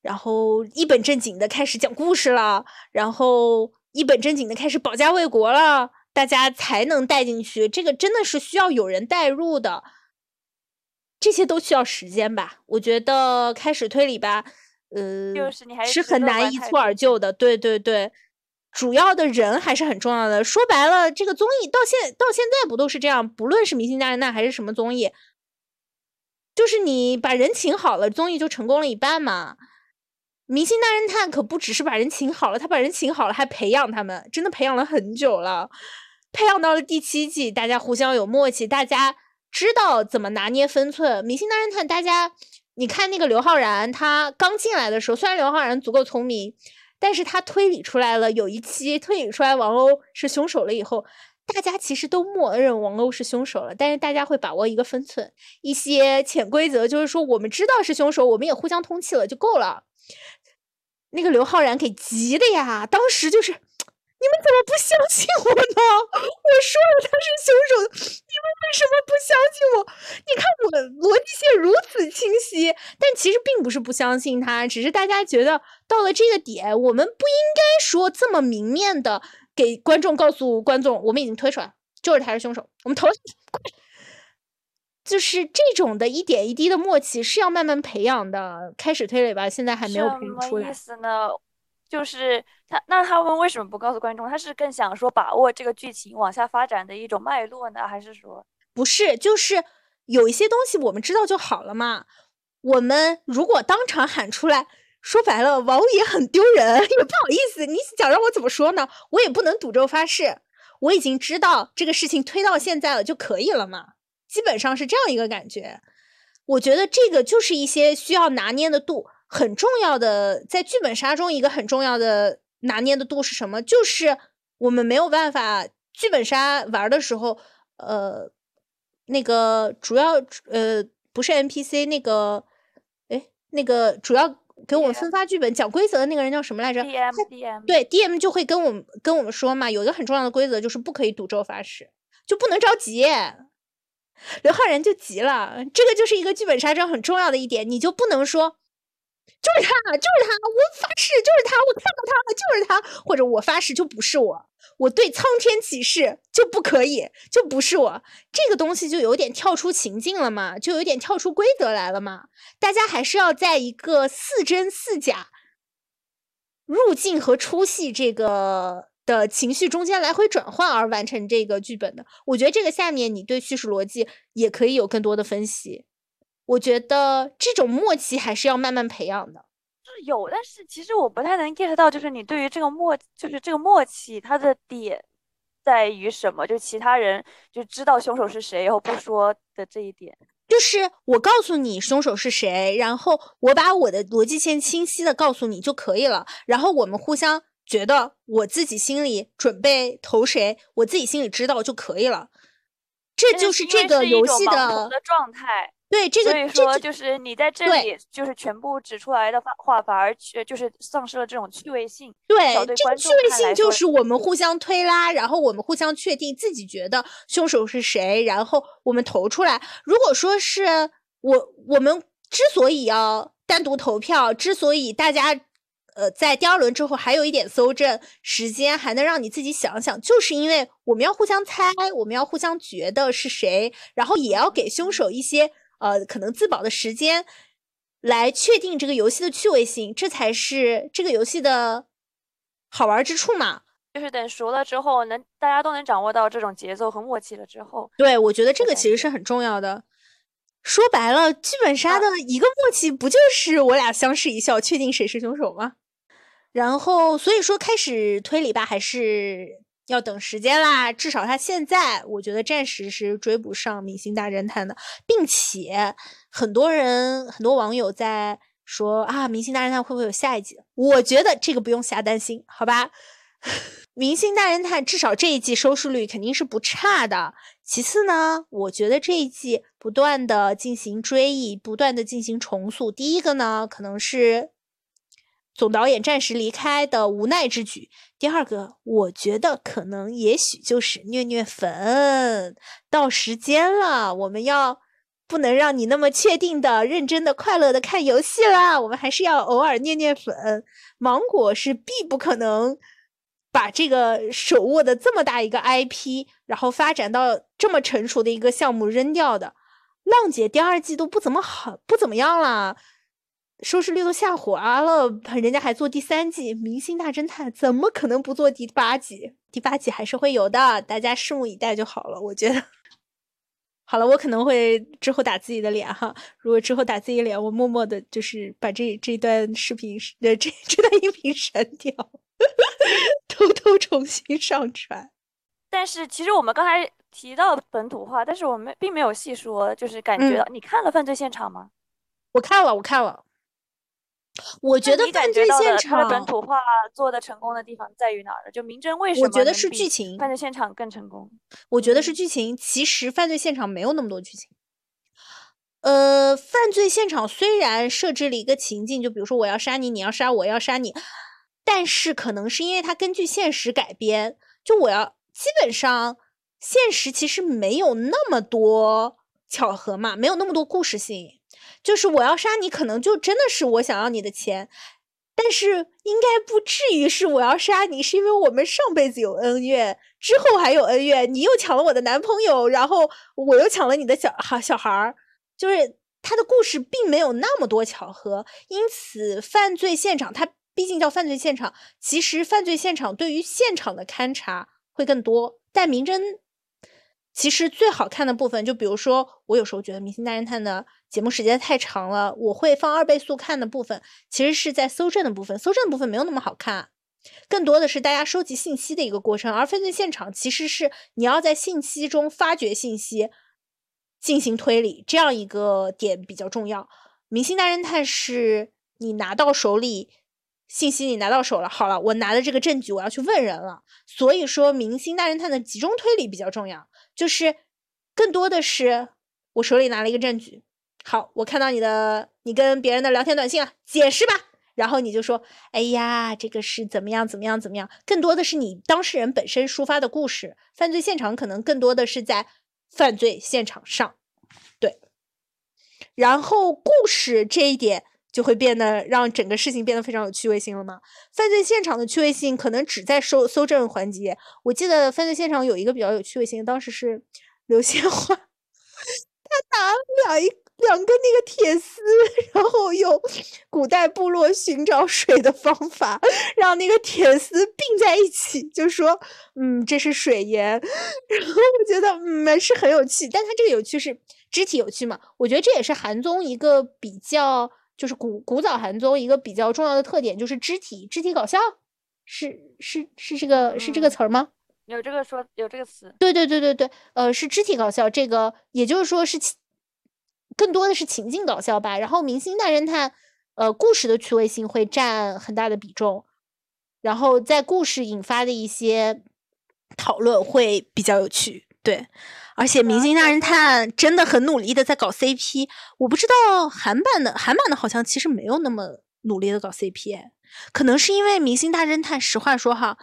然后一本正经的开始讲故事了，然后一本正经的开始保家卫国了，大家才能带进去。这个真的是需要有人带入的，这些都需要时间吧？我觉得开始推理吧，呃，是很难一蹴而就的。对对对，主要的人还是很重要的。说白了，这个综艺到现到现在不都是这样？不论是《明星大侦探》还是什么综艺。就是你把人请好了，综艺就成功了一半嘛。明星大侦探可不只是把人请好了，他把人请好了，还培养他们，真的培养了很久了。培养到了第七季，大家互相有默契，大家知道怎么拿捏分寸。明星大侦探，大家你看那个刘昊然，他刚进来的时候，虽然刘昊然足够聪明，但是他推理出来了，有一期推理出来王鸥是凶手了以后。大家其实都默认王鸥是凶手了，但是大家会把握一个分寸，一些潜规则，就是说我们知道是凶手，我们也互相通气了就够了。那个刘昊然给急的呀，当时就是你们怎么不相信我呢？[laughs] 我说了他是凶手，你们为什么不相信我？你看我逻辑线如此清晰，但其实并不是不相信他，只是大家觉得到了这个点，我们不应该说这么明面的。给观众告诉观众，我们已经推出来，就是他是凶手，我们投，就是这种的一点一滴的默契是要慢慢培养的。开始推理吧，现在还没有培养出来。什么意思呢？就是他，那他们为什么不告诉观众？他是更想说把握这个剧情往下发展的一种脉络呢，还是说？不是，就是有一些东西我们知道就好了嘛。我们如果当场喊出来，说白了，王也很丢人，[laughs] 也不好意思。你想让我怎么说呢？我也不能赌咒发誓。我已经知道这个事情推到现在了就可以了嘛，基本上是这样一个感觉。我觉得这个就是一些需要拿捏的度，很重要的，在剧本杀中一个很重要的拿捏的度是什么？就是我们没有办法，剧本杀玩的时候，呃，那个主要呃不是 NPC 那个。哎那个主要给我们分发剧本、讲规则的那个人叫什么来着？DM，DM。对，DM 就会跟我们跟我们说嘛，有一个很重要的规则就是不可以赌咒发誓，就不能着急。刘昊然就急了，这个就是一个剧本杀中很重要的一点，你就不能说。就是他，就是他，我发誓就是他，我看到他了，就是他，或者我发誓就不是我，我对苍天起誓就不可以，就不是我，这个东西就有点跳出情境了嘛，就有点跳出规则来了嘛。大家还是要在一个似真似假、入境和出戏这个的情绪中间来回转换而完成这个剧本的。我觉得这个下面你对叙事逻辑也可以有更多的分析。我觉得这种默契还是要慢慢培养的，是有，但是其实我不太能 get 到，就是你对于这个默，就是这个默契，它的点在于什么？就其他人就知道凶手是谁，然后不说的这一点，就是我告诉你凶手是谁，然后我把我的逻辑线清晰的告诉你就可以了，然后我们互相觉得我自己心里准备投谁，我自己心里知道就可以了，这就是这个游戏的状态。对这个，所以说就是你在这里就是全部指出来的话，反而去就是丧失了这种趣味性。对，这个趣味性就是我们互相推拉，然后我们互相确定自己觉得凶手是谁，然后我们投出来。如果说是我我们之所以要单独投票，之所以大家呃在第二轮之后还有一点搜证时间，还能让你自己想想，就是因为我们要互相猜，我们要互相觉得是谁，然后也要给凶手一些。呃，可能自保的时间来确定这个游戏的趣味性，这才是这个游戏的好玩之处嘛。就是等熟了之后，能大家都能掌握到这种节奏和默契了之后，对我觉得这个其实是很重要的。说白了，剧本杀的一个默契不就是我俩相视一笑，确定谁是凶手吗？然后，所以说开始推理吧，还是。要等时间啦，至少他现在，我觉得暂时是追不上《明星大侦探》的，并且很多人、很多网友在说啊，《明星大侦探》会不会有下一季？我觉得这个不用瞎担心，好吧？[laughs]《明星大侦探》至少这一季收视率肯定是不差的。其次呢，我觉得这一季不断的进行追忆，不断的进行重塑。第一个呢，可能是。总导演暂时离开的无奈之举。第二个，我觉得可能也许就是虐虐粉。到时间了，我们要不能让你那么确定的、认真的、快乐的看游戏啦。我们还是要偶尔虐虐粉。芒果是必不可能把这个手握的这么大一个 IP，然后发展到这么成熟的一个项目扔掉的。浪姐第二季都不怎么好，不怎么样了。收视率都下滑了，人家还做第三季《明星大侦探》，怎么可能不做第八季？第八季还是会有的，大家拭目以待就好了。我觉得，[laughs] 好了，我可能会之后打自己的脸哈。如果之后打自己脸，我默默的就是把这这段视频呃这这段音频删掉，[laughs] 偷偷重新上传。但是其实我们刚才提到本土化，但是我们并没有细说，就是感觉到你看了《犯罪现场》吗？我看了，我看了。我觉得犯罪现场本土化做的成功的地方在于哪儿？就明侦为什么？我觉得是剧情，犯罪现场更成功。我觉得是剧情。其实犯罪现场没有那么多剧情。呃，犯罪现场虽然设置了一个情境，就比如说我要杀你，你要杀我，要杀你，但是可能是因为它根据现实改编，就我要基本上现实其实没有那么多巧合嘛，没有那么多故事性。就是我要杀你，可能就真的是我想要你的钱，但是应该不至于是我要杀你，是因为我们上辈子有恩怨，之后还有恩怨，你又抢了我的男朋友，然后我又抢了你的小孩小孩儿，就是他的故事并没有那么多巧合，因此犯罪现场它毕竟叫犯罪现场，其实犯罪现场对于现场的勘查会更多，但明侦其实最好看的部分，就比如说我有时候觉得《明星大侦探》的节目时间太长了，我会放二倍速看的部分，其实是在搜证的部分。搜证部分没有那么好看，更多的是大家收集信息的一个过程。而犯罪现场其实是你要在信息中发掘信息，进行推理，这样一个点比较重要。《明星大侦探》是你拿到手里。信息你拿到手了，好了，我拿的这个证据我要去问人了，所以说明星大侦探的集中推理比较重要，就是更多的是我手里拿了一个证据，好，我看到你的你跟别人的聊天短信了，解释吧，然后你就说，哎呀，这个是怎么样怎么样怎么样，更多的是你当事人本身抒发的故事，犯罪现场可能更多的是在犯罪现场上，对，然后故事这一点。就会变得让整个事情变得非常有趣味性了吗？犯罪现场的趣味性可能只在搜搜证环节。我记得犯罪现场有一个比较有趣味性，当时是刘宪华，他拿两一两个那个铁丝，然后用古代部落寻找水的方法，让那个铁丝并在一起，就说嗯这是水盐。然后我觉得嗯是很有趣，但他这个有趣是肢体有趣嘛？我觉得这也是韩综一个比较。就是古古早韩综一个比较重要的特点，就是肢体肢体搞笑，是是是这个是这个词儿吗？有这个说有这个词？对对对对对，呃，是肢体搞笑，这个也就是说是更多的是情境搞笑吧。然后明星大侦探，呃，故事的趣味性会占很大的比重，然后在故事引发的一些讨论会比较有趣，对。而且《明星大侦探》真的很努力的在搞 CP，我不知道韩版的韩版的好像其实没有那么努力的搞 CP，可能是因为《明星大侦探》实话说哈，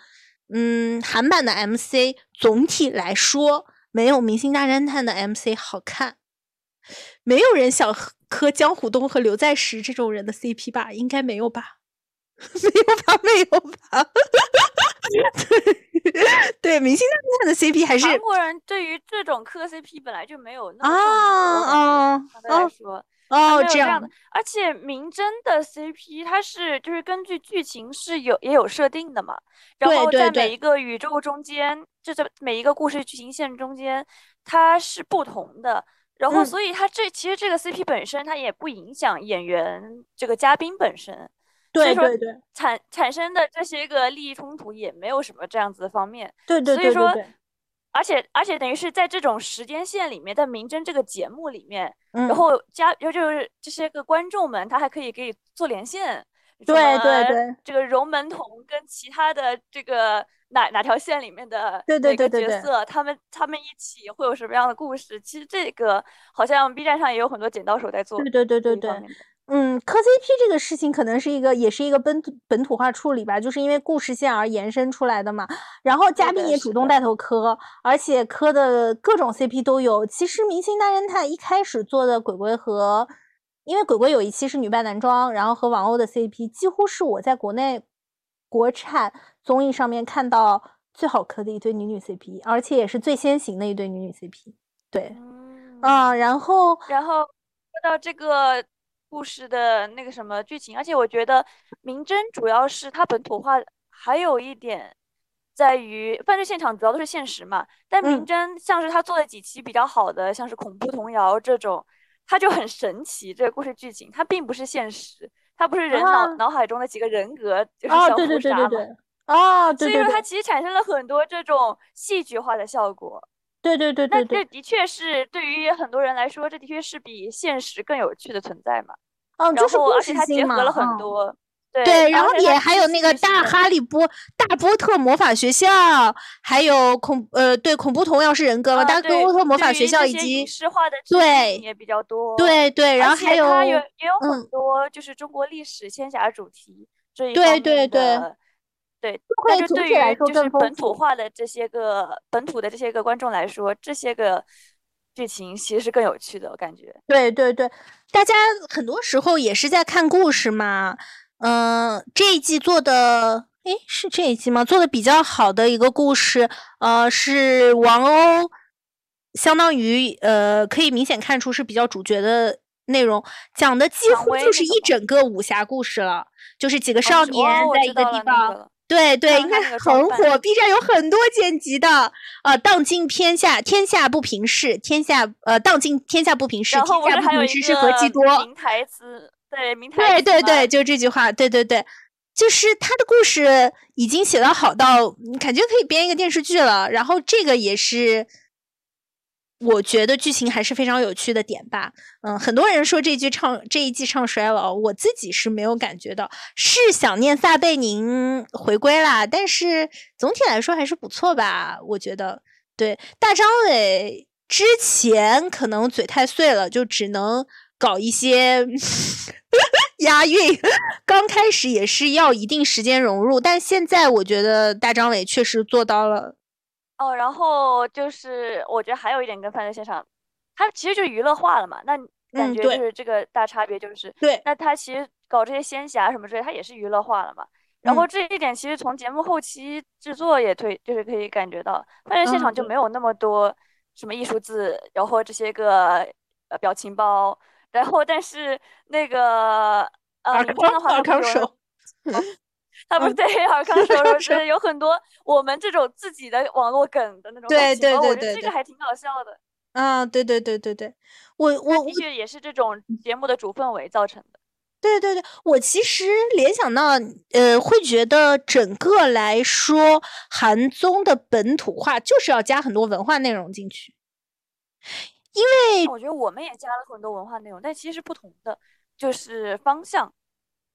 嗯，韩版的 MC 总体来说没有《明星大侦探》的 MC 好看，没有人想磕江虎东和刘在石这种人的 CP 吧？应该没有吧？[laughs] 没有吧？没有吧？[laughs] 对 [laughs] 对，明星大侦探的 CP 还是韩国人对于这种磕 CP 本来就没有那么啊啊啊！说哦这样的，而且明侦的 CP 它是就是根据剧情是有也有设定的嘛，然后在每一个宇宙中间，就在每一个故事剧情线中间，它是不同的，然后所以它这其实这个 CP 本身它也不影响演员这个嘉宾本身。对对对，产产生的这些个利益冲突也没有什么这样子的方面。对对对，所以说，而且而且等于是在这种时间线里面，在《明侦》这个节目里面，然后加就就是这些个观众们，他还可以给你做连线。对对对，这个荣门童跟其他的这个哪哪条线里面的对对对角色，他们他们一起会有什么样的故事？其实这个好像 B 站上也有很多剪刀手在做。对对对对对。嗯，磕 CP 这个事情可能是一个，也是一个本土本土化处理吧，就是因为故事线而延伸出来的嘛。然后嘉宾也主动带头磕，而且磕的各种 CP 都有。其实《明星大侦探》一开始做的鬼鬼和，因为鬼鬼有一期是女扮男装，然后和王鸥的 CP，几乎是我在国内国产综艺上面看到最好磕的一对女女 CP，而且也是最先行的一对女女 CP。对，嗯，然后然后说到这个。故事的那个什么剧情，而且我觉得《明侦》主要是它本土化，还有一点在于犯罪现场主要都是现实嘛。但《明侦》像是他做了几期比较好的，像是恐怖童谣这种，它就很神奇。这个故事剧情它并不是现实，它不是人脑脑海中的几个人格就是相互杀嘛。啊，对对对对对。所以说它其实产生了很多这种戏剧化的效果。对对对对对，那这的确是对于很多人来说，这的确是比现实更有趣的存在嘛。嗯，就是而且它结合了很多，对，然后也还有那个大哈利波大波特魔法学校，还有恐呃对恐怖童谣是人格嘛，大波特魔法学校以及对也比较多，对对，然后还有也有很多就是中国历史仙侠主题这一对对对。对，那就对于就是本土化的这些个本土的这些个观众来说，这些个剧情其实是更有趣的，我感觉。对对对，大家很多时候也是在看故事嘛。嗯，这一季做的，哎，是这一季吗？做的比较好的一个故事，呃，是王鸥，相当于呃，可以明显看出是比较主角的内容，讲的几乎就是一整个武侠故事了，就是几个少年在一个地方。对对，应该很火。B 站有很多剪辑的，呃，荡尽天下，天下不平事，天下呃，荡尽天下不平事，天下不平事是何其多。名台词，对，名台词。对对对，就这句话，对对对，就是他的故事已经写的好到感觉可以编一个电视剧了。然后这个也是。我觉得剧情还是非常有趣的点吧，嗯，很多人说这句唱这一季唱衰了，我自己是没有感觉到，是想念撒贝宁回归啦，但是总体来说还是不错吧，我觉得，对，大张伟之前可能嘴太碎了，就只能搞一些 [laughs] 押韵，刚开始也是要一定时间融入，但现在我觉得大张伟确实做到了。哦，然后就是我觉得还有一点跟犯罪现场，它其实就是娱乐化了嘛。那感觉就是这个大差别就是，对，那他其实搞这些仙侠什么之类，他也是娱乐化了嘛。然后这一点其实从节目后期制作也推，就是可以感觉到，犯罪现场就没有那么多什么艺术字，然后这些个呃表情包，然后但是那个呃，你看的话，康手。[laughs] 他不是对尔康说说是有很多我们这种自己的网络梗的那种对对对对，这个还挺搞笑的。啊，对对对对对，我我的确也是这种节目的主氛围造成的。对对对，我其实联想到，呃，会觉得整个来说，韩综的本土化就是要加很多文化内容进去，因为我觉得我们也加了很多文化内容，但其实是不同的就是方向。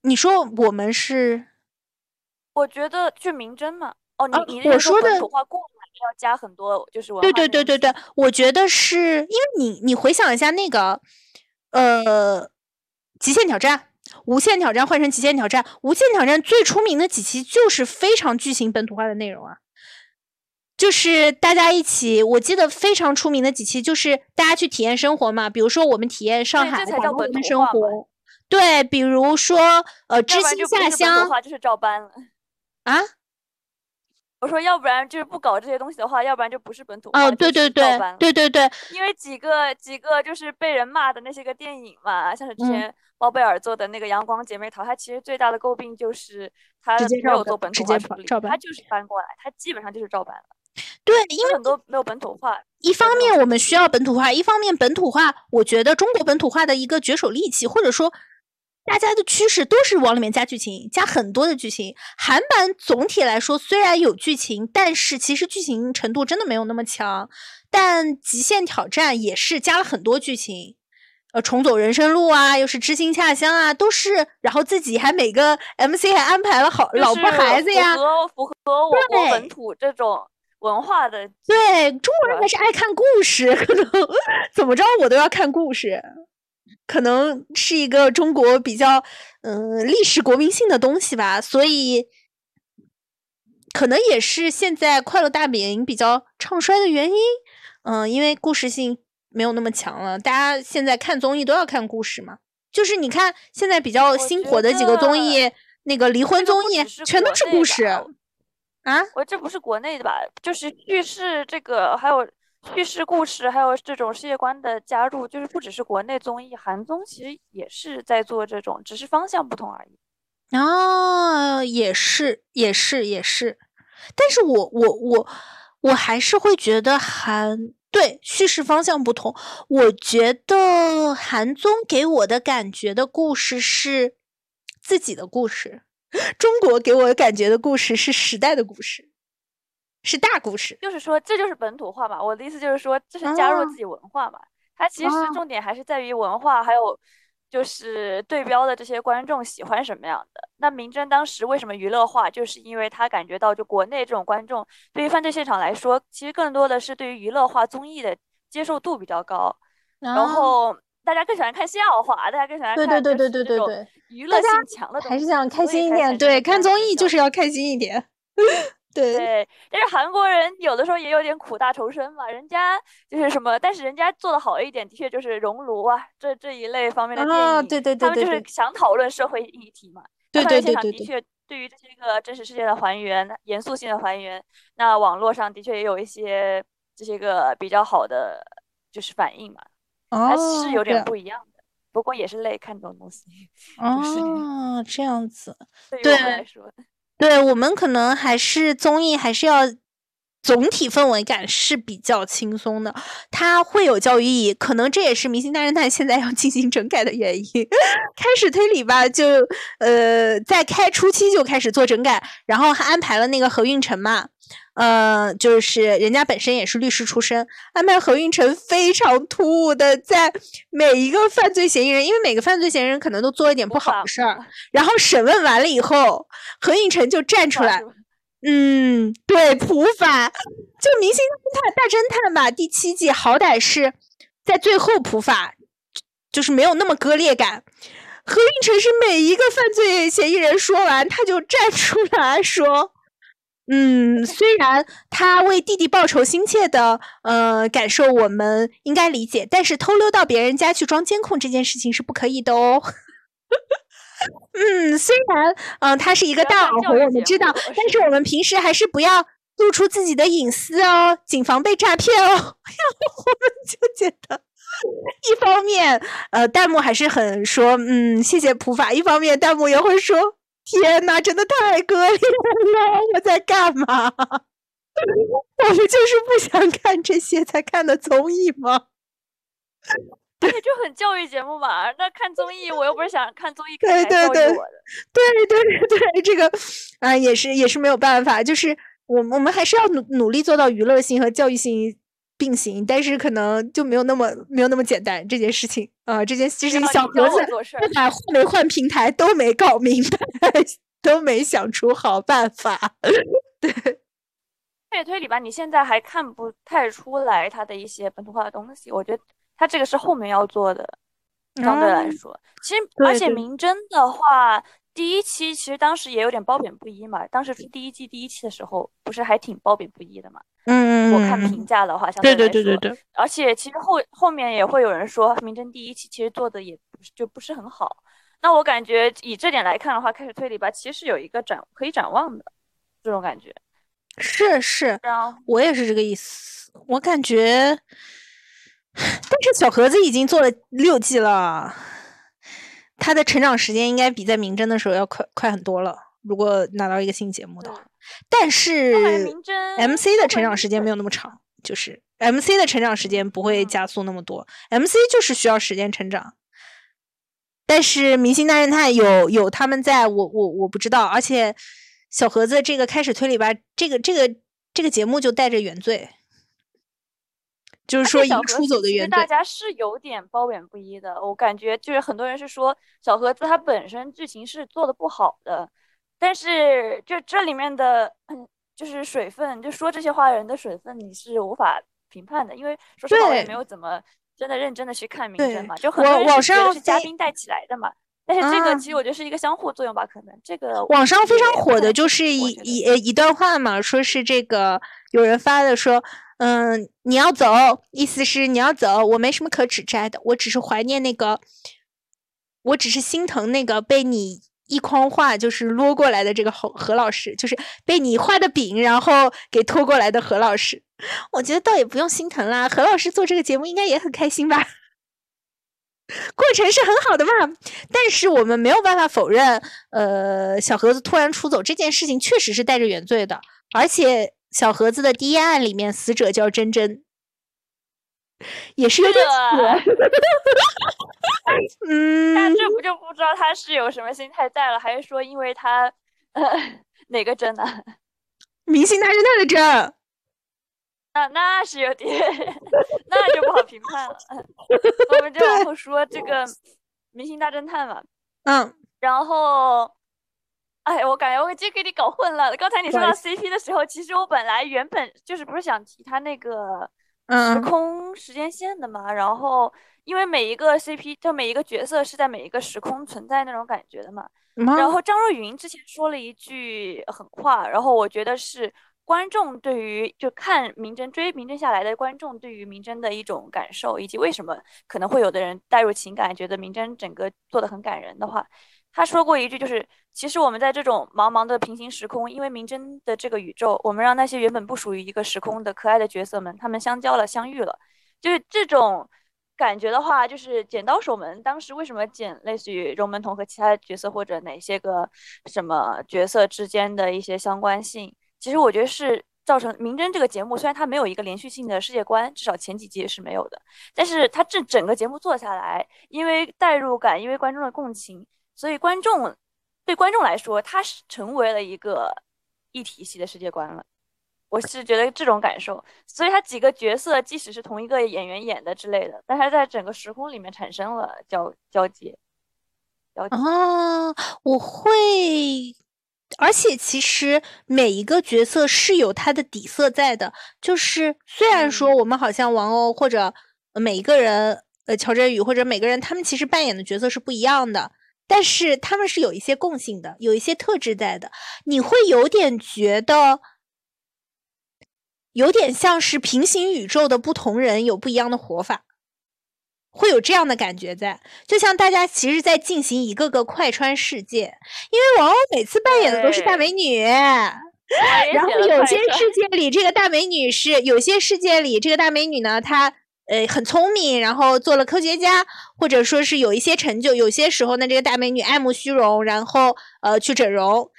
你说我们是？我觉得去明侦嘛，哦，你你说的本土化过来要加很多，就是对对对对对，我觉得是因为你你回想一下那个，呃，极限挑战、无限挑战换成极限挑战，无限挑战最出名的几期就是非常剧情本土化的内容啊，就是大家一起，我记得非常出名的几期就是大家去体验生活嘛，比如说我们体验上海的生活，对，比如说呃知心下乡，就是照搬了。啊！我说，要不然就是不搞这些东西的话，要不然就不是本土化。哦，对对对，对对对。因为几个几个就是被人骂的那些个电影嘛，像是之前包贝尔做的那个《阳光姐妹淘》，它其实最大的诟病就是它没有做本土化处理，它就是搬过来，它基本上就是照搬了。对，因为很多没有本土化。一方面我们需要本土化，一方面本土化，我觉得中国本土化的一个绝手利器，或者说。大家的趋势都是往里面加剧情，加很多的剧情。韩版总体来说虽然有剧情，但是其实剧情程度真的没有那么强。但极限挑战也是加了很多剧情，呃，重走人生路啊，又是知心下乡啊，都是。然后自己还每个 MC 还安排了好老婆孩子呀，符合符合我国本土这种文化的。对，中国人还是爱看故事，可能 [laughs] 怎么着我都要看故事。可能是一个中国比较嗯历史国民性的东西吧，所以可能也是现在快乐大本营比较唱衰的原因。嗯，因为故事性没有那么强了，大家现在看综艺都要看故事嘛。就是你看现在比较新火的几个综艺，那个离婚综艺全都是故事啊。我这不是国内的吧？就是叙事这个还有。叙事故事还有这种世界观的加入，就是不只是国内综艺，韩综其实也是在做这种，只是方向不同而已。啊，也是，也是，也是。但是我我我我还是会觉得韩对叙事方向不同。我觉得韩综给我的感觉的故事是自己的故事，中国给我感觉的故事是时代的故事。是大故事，就是说这就是本土化嘛。我的意思就是说，这是加入自己文化嘛。它其实重点还是在于文化，还有就是对标的这些观众喜欢什么样的。那明侦当时为什么娱乐化，就是因为他感觉到就国内这种观众对于犯罪现场来说，其实更多的是对于娱乐化综艺的接受度比较高，然后大家更喜欢看笑话，大家更喜欢看对对对对对对娱乐性强的，还是想开心一点。对，看综艺就是要开心一点。对，但是韩国人有的时候也有点苦大仇深嘛，人家就是什么，但是人家做的好一点，的确就是《熔炉》啊，这这一类方面的电影，对对对，他们就是想讨论社会议题嘛。对对对对，的确对于这些个真实世界的还原，严肃性的还原，那网络上的确也有一些这些个比较好的就是反应嘛，还是有点不一样的。不过也是累看这种东西。[laughs] 哦，这样子，对于我们来说。对我们可能还是综艺还是要。总体氛围感是比较轻松的，它会有教育意义，可能这也是《明星大侦探》现在要进行整改的原因。[laughs] 开始推理吧，就呃在开初期就开始做整改，然后还安排了那个何运晨嘛，呃，就是人家本身也是律师出身，安排何运晨非常突兀的在每一个犯罪嫌疑人，因为每个犯罪嫌疑人可能都做了点不好的事儿，然后审问完了以后，何运晨就站出来。嗯，对，普法就《明星大侦探》大侦探吧，第七季好歹是在最后普法，就是没有那么割裂感。何运晨是每一个犯罪嫌疑人说完，他就站出来说：“嗯，虽然他为弟弟报仇心切的呃感受，我们应该理解，但是偷溜到别人家去装监控这件事情是不可以的哦。[laughs] ”嗯，虽然嗯，他是一个大网红，我们知道，但是我们平时还是不要露出自己的隐私哦，谨防被诈骗哦。然 [laughs] 后我们就觉得，一方面，呃，弹幕还是很说，嗯，谢谢普法；一方面，弹幕也会说，天呐，真的太割裂了，我在干嘛？[laughs] 我们就是不想看这些才看的综艺吗？对，就很教育节目嘛。那看综艺，我又不是想看综艺，看对对对，我的。对对对，这个啊，也是也是没有办法。就是我们我们还是要努努力做到娱乐性和教育性并行，但是可能就没有那么没有那么简单这件事情啊。这件事情小盒子不管换没换平台都没搞明白，都没想出好办法。[laughs] 对，推理推理吧，你现在还看不太出来它的一些本土化的东西，我觉得。它这个是后面要做的，相对来说，其实而且明侦的话，第一期其实当时也有点褒贬不一嘛。当时是第一季第一期的时候，不是还挺褒贬不一的嘛？嗯我看评价的话，相对来说，对对对对对。而且其实后后面也会有人说，名侦第一期其实做的也不是就不是很好。那我感觉以这点来看的话，开始推理吧，其实有一个展可以展望的这种感觉。是是，我也是这个意思。我感觉。但是小盒子已经做了六季了，他的成长时间应该比在名侦的时候要快快很多了。如果拿到一个新节目的话，但是 MC 的成长时间没有那么长，就是 MC 的成长时间不会加速那么多，MC 就是需要时间成长。但是明星大侦探有有他们在我我我不知道，而且小盒子这个开始推理吧，这个这个这个节目就带着原罪。就是说，一个出走的原大家是有点褒贬不一的。我感觉就是很多人是说小盒子它本身剧情是做的不好的，但是就这里面的就是水分，就说这些话人的水分你是无法评判的，因为说实话我也没有怎么真的认真的去看名侦嘛，就很多人觉得是嘉宾带起来的嘛。但是这个其实我觉得是一个相互作用吧，可能这个网上非常火的就是一一一段话嘛，说是这个有人发的说。嗯，你要走，意思是你要走，我没什么可指摘的，我只是怀念那个，我只是心疼那个被你一筐画就是摞过来的这个何何老师，就是被你画的饼然后给拖过来的何老师。[laughs] 我觉得倒也不用心疼啦，何老师做这个节目应该也很开心吧？[laughs] 过程是很好的嘛，但是我们没有办法否认，呃，小盒子突然出走这件事情确实是带着原罪的，而且。小盒子的第一案里面，死者叫珍珍，也是有点嗯，那这不就不知道他是有什么心态在了，还是说因为他呃哪个真呢？[laughs] 明星大侦探的真，那那是有点，[laughs] 那就不好评判了。[laughs] 我们就往后说这个明星大侦探吧，嗯，然后。哎，我感觉我已经给你搞混了。刚才你说到 CP 的时候，其实我本来原本就是不是想提他那个时空时间线的嘛。然后因为每一个 CP 就每一个角色是在每一个时空存在那种感觉的嘛。然后张若昀之前说了一句狠话，然后我觉得是观众对于就看明侦追明侦下来的观众对于明侦的一种感受，以及为什么可能会有的人带入情感，觉得明侦整个做的很感人的话。他说过一句，就是其实我们在这种茫茫的平行时空，因为明侦的这个宇宙，我们让那些原本不属于一个时空的可爱的角色们，他们相交了，相遇了，就是这种感觉的话，就是《剪刀手们》当时为什么剪类似于荣门童和其他角色或者哪些个什么角色之间的一些相关性？其实我觉得是造成《名侦》这个节目，虽然它没有一个连续性的世界观，至少前几季是没有的，但是它这整个节目做下来，因为代入感，因为观众的共情，所以观众对观众来说，它是成为了一个一体系的世界观了。我是觉得这种感受，所以他几个角色即使是同一个演员演的之类的，但是在整个时空里面产生了交交接。啊，我会，而且其实每一个角色是有他的底色在的，就是虽然说我们好像王鸥或者每一个人，呃，乔振宇或者每个人，他们其实扮演的角色是不一样的，但是他们是有一些共性的，有一些特质在的，你会有点觉得。有点像是平行宇宙的不同人有不一样的活法，会有这样的感觉在，就像大家其实，在进行一个个快穿世界，因为王鸥每次扮演的都是大美女，[laughs] 然后有些世界里这个大美女是，有些世界里这个大美女呢，她呃很聪明，然后做了科学家，或者说是有一些成就，有些时候呢，这个大美女爱慕虚荣，然后呃去整容。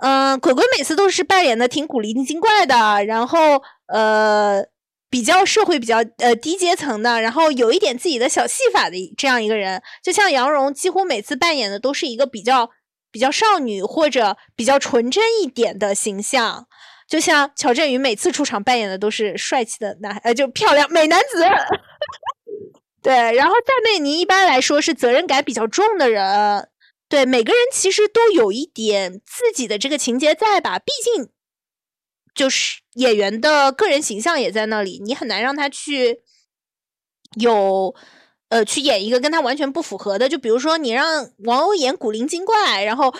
嗯，鬼鬼每次都是扮演的挺古灵精怪的，然后呃，比较社会比较呃低阶层的，然后有一点自己的小戏法的这样一个人。就像杨蓉，几乎每次扮演的都是一个比较比较少女或者比较纯真一点的形象。就像乔振宇每次出场扮演的都是帅气的男，呃，就漂亮美男子。[laughs] 对，然后赞美妮一般来说是责任感比较重的人。对每个人其实都有一点自己的这个情节在吧？毕竟就是演员的个人形象也在那里，你很难让他去有呃去演一个跟他完全不符合的。就比如说你让王鸥演古灵精怪，然后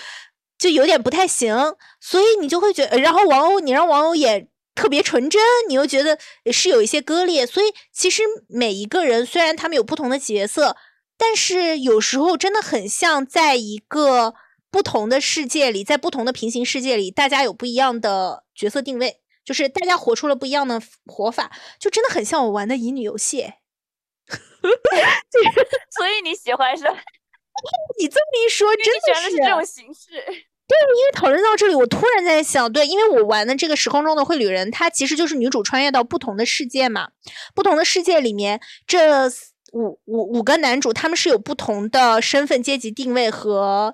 就有点不太行，所以你就会觉得，然后王鸥你让王鸥演特别纯真，你又觉得是有一些割裂。所以其实每一个人虽然他们有不同的角色。但是有时候真的很像在一个不同的世界里，在不同的平行世界里，大家有不一样的角色定位，就是大家活出了不一样的活法，就真的很像我玩的乙女游戏。[laughs] [laughs] 所以你喜欢是？[laughs] 你这么一说，真的是这种形式。对，因为讨论到这里，我突然在想，对，因为我玩的这个时空中的绘旅人，它其实就是女主穿越到不同的世界嘛，不同的世界里面这。五五五个男主，他们是有不同的身份、阶级定位和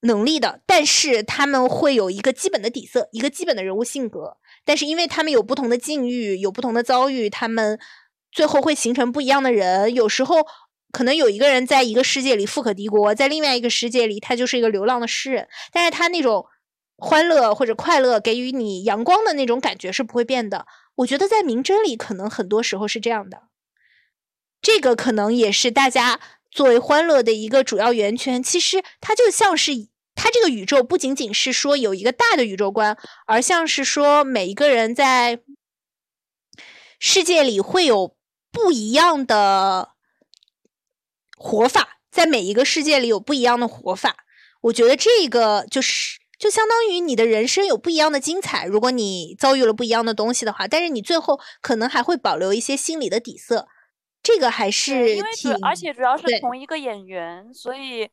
能力的，但是他们会有一个基本的底色，一个基本的人物性格。但是因为他们有不同的境遇，有不同的遭遇，他们最后会形成不一样的人。有时候可能有一个人在一个世界里富可敌国，在另外一个世界里他就是一个流浪的诗人，但是他那种欢乐或者快乐，给予你阳光的那种感觉是不会变的。我觉得在明真里可能很多时候是这样的。这个可能也是大家作为欢乐的一个主要源泉。其实它就像是它这个宇宙不仅仅是说有一个大的宇宙观，而像是说每一个人在世界里会有不一样的活法，在每一个世界里有不一样的活法。我觉得这个就是就相当于你的人生有不一样的精彩。如果你遭遇了不一样的东西的话，但是你最后可能还会保留一些心理的底色。这个还是因为主，而且主要是同一个演员，所以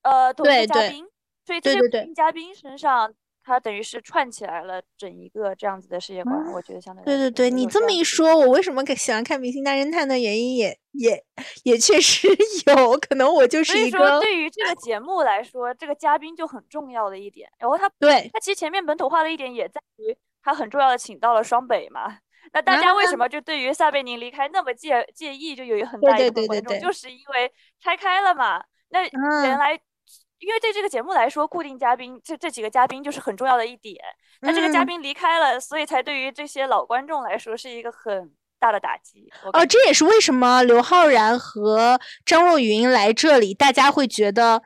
呃，同一个嘉宾，所以这些嘉宾身上，他等于是串起来了整一个这样子的世界观。我觉得相对对对对，你这么一说，我为什么喜欢看《明星大侦探》的原因也也也确实 [laughs] 有可能，我就是一个。所以说，对于这个节目来说，这个嘉宾就很重要的一点。然后他对他其实前面本土化的一点也在于他很重要的请到了双北嘛。那大家为什么就对于撒贝宁离开那么介介意？就有很大一部分观众就是因为拆开了嘛。那原来，因为对这个节目来说，固定嘉宾这这几个嘉宾就是很重要的一点。那这个嘉宾离开了，所以才对于这些老观众来说是一个很大的打击。哦，这也是为什么刘昊然和张若昀来这里，大家会觉得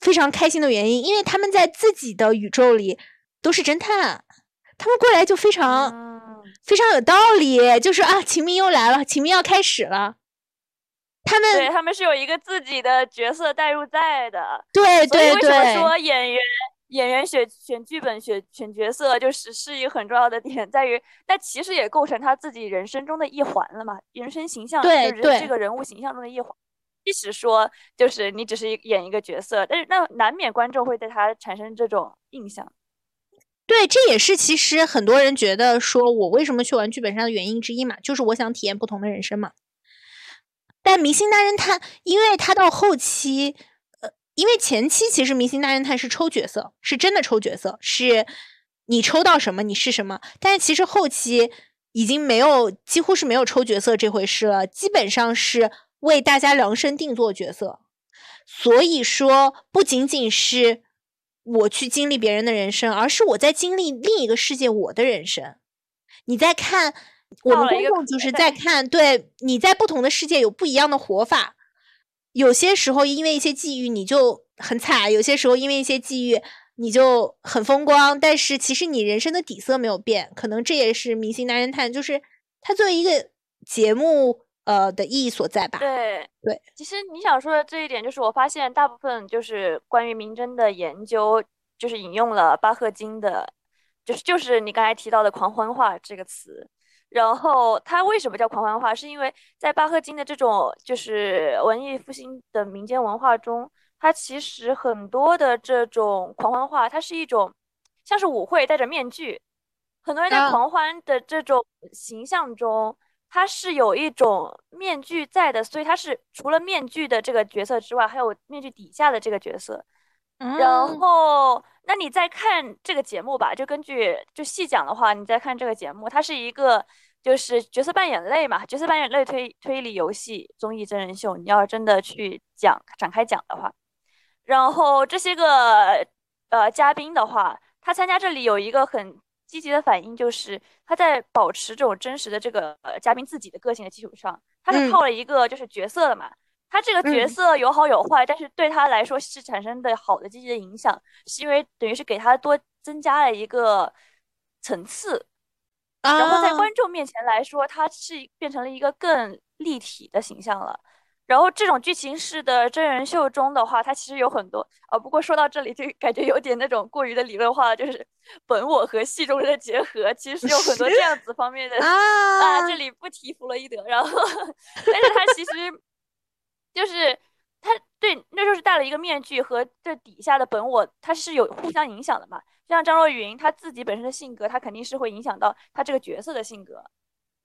非常开心的原因，因为他们在自己的宇宙里都是侦探，他们过来就非常。非常有道理，就是啊，秦明又来了，秦明要开始了。他们对他们是有一个自己的角色代入在的，对对对。为什么说演员演员选选剧本、选选角色，就是是一个很重要的点，在于，那其实也构成他自己人生中的一环了嘛，人生形象对就是这个人物形象中的一环。即使说就是你只是演一个角色，但是那难免观众会对他产生这种印象。对，这也是其实很多人觉得说我为什么去玩剧本杀的原因之一嘛，就是我想体验不同的人生嘛。但《明星大侦探》，因为他到后期，呃，因为前期其实《明星大侦探》是抽角色，是真的抽角色，是你抽到什么你是什么。但是其实后期已经没有，几乎是没有抽角色这回事了，基本上是为大家量身定做角色。所以说，不仅仅是。我去经历别人的人生，而是我在经历另一个世界我的人生。你在看我们观众就是在看，对你在不同的世界有不一样的活法。有些时候因为一些际遇你就很惨，有些时候因为一些际遇你就很风光。但是其实你人生的底色没有变，可能这也是《明星大侦探》就是它作为一个节目。呃的意义所在吧？对对，其实你想说的这一点，就是我发现大部分就是关于明侦的研究，就是引用了巴赫金的，就是就是你刚才提到的狂欢化这个词。然后它为什么叫狂欢化？是因为在巴赫金的这种就是文艺复兴的民间文化中，它其实很多的这种狂欢化，它是一种像是舞会戴着面具，很多人在狂欢的这种形象中。它是有一种面具在的，所以它是除了面具的这个角色之外，还有面具底下的这个角色。然后，那你再看这个节目吧，就根据就细讲的话，你再看这个节目，它是一个就是角色扮演类嘛，角色扮演类推推理游戏综艺真人秀。你要真的去讲展开讲的话，然后这些个呃嘉宾的话，他参加这里有一个很。积极的反应就是他在保持这种真实的这个呃嘉宾自己的个性的基础上，他是套了一个就是角色的嘛。他这个角色有好有坏，但是对他来说是产生的好的积极的影响，是因为等于是给他多增加了一个层次，然后在观众面前来说，他是变成了一个更立体的形象了。然后这种剧情式的真人秀中的话，它其实有很多啊。不过说到这里，就感觉有点那种过于的理论化，就是本我和戏中人的结合，其实有很多这样子方面的啊。这里不提弗洛伊德，然后，[laughs] 但是他其实就是他对，那就是戴了一个面具和这底下的本我，他是有互相影响的嘛。就像张若昀，他自己本身的性格，他肯定是会影响到他这个角色的性格。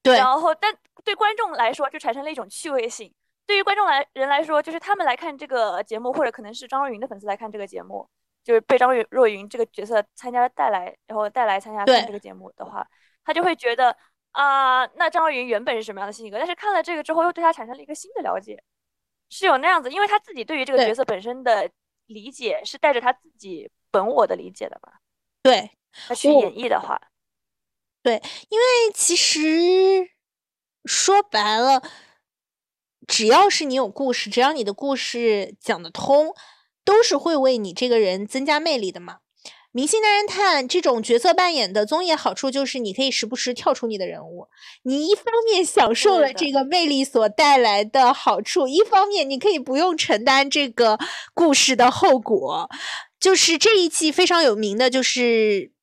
对。然后，但对观众来说，就产生了一种趣味性。对于观众来人来说，就是他们来看这个节目，或者可能是张若昀的粉丝来看这个节目，就是被张若昀这个角色参加带来，然后带来参加看这个节目的话，他就会觉得啊，那张若昀原本是什么样的性格？但是看了这个之后，又对他产生了一个新的了解，是有那样子，因为他自己对于这个角色本身的理解是带着他自己本我的理解的嘛？对，他去演绎的话，对，因为其实说白了。只要是你有故事，只要你的故事讲得通，都是会为你这个人增加魅力的嘛。明星大侦探这种角色扮演的综艺好处就是你可以时不时跳出你的人物，你一方面享受了这个魅力所带来的好处，一方面你可以不用承担这个故事的后果。就是这一季非常有名的就是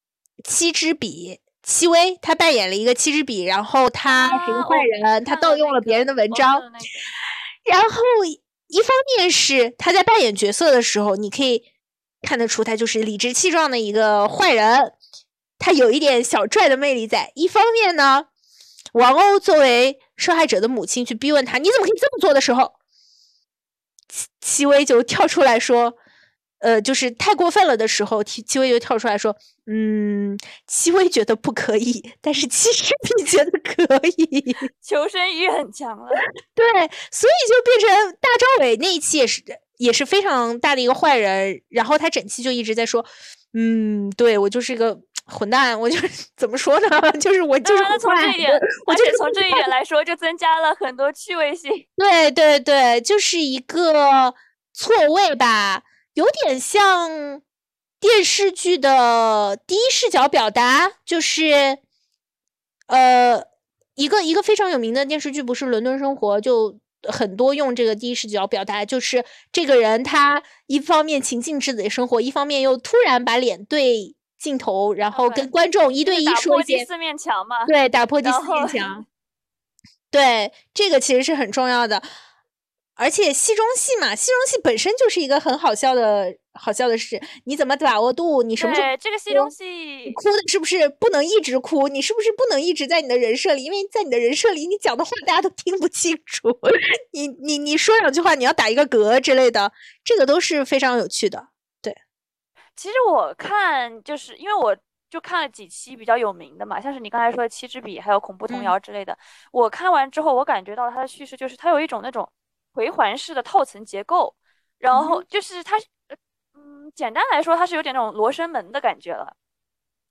七支笔。戚薇，她扮演了一个七支笔，然后她是一个坏人，她盗用了别人的文章。然后一方面是她在扮演角色的时候，你可以看得出他就是理直气壮的一个坏人，他有一点小拽的魅力在。一方面呢，王鸥作为受害者的母亲去逼问他你怎么可以这么做的时候，戚戚薇就跳出来说。呃，就是太过分了的时候，戚戚薇就跳出来说：“嗯，戚薇觉得不可以，但是其实你觉得可以，求生欲很强了。[laughs] ”对，所以就变成大张伟那一期也是也是非常大的一个坏人，然后他整期就一直在说：“嗯，对我就是一个混蛋，我就怎么说呢？[laughs] 就是我就是从这一点，我就是从这一点来说，就增加了很多趣味性。对对对，就是一个错位吧。”有点像电视剧的第一视角表达，就是呃，一个一个非常有名的电视剧，不是《伦敦生活》，就很多用这个第一视角表达，就是这个人他一方面情境自己的生活，一方面又突然把脸对镜头，然后跟观众一对一说一些第四面墙嘛，对，打破第四面墙。[laughs] 对，这个其实是很重要的。而且戏中戏嘛，戏中戏本身就是一个很好笑的好笑的事。你怎么把握度？你什么时候这个戏中戏哭的是不是不能一直哭？你是不是不能一直在你的人设里？因为在你的人设里，你讲的话大家都听不清楚。[laughs] 你你你说两句话，你要打一个嗝之类的，这个都是非常有趣的。对，其实我看就是因为我就看了几期比较有名的嘛，像是你刚才说的《七支笔》还有《恐怖童谣》之类的。我看完之后，我感觉到它的叙事就是它有一种那种。回环式的套层结构，然后就是它，嗯，简单来说，它是有点那种罗生门的感觉了，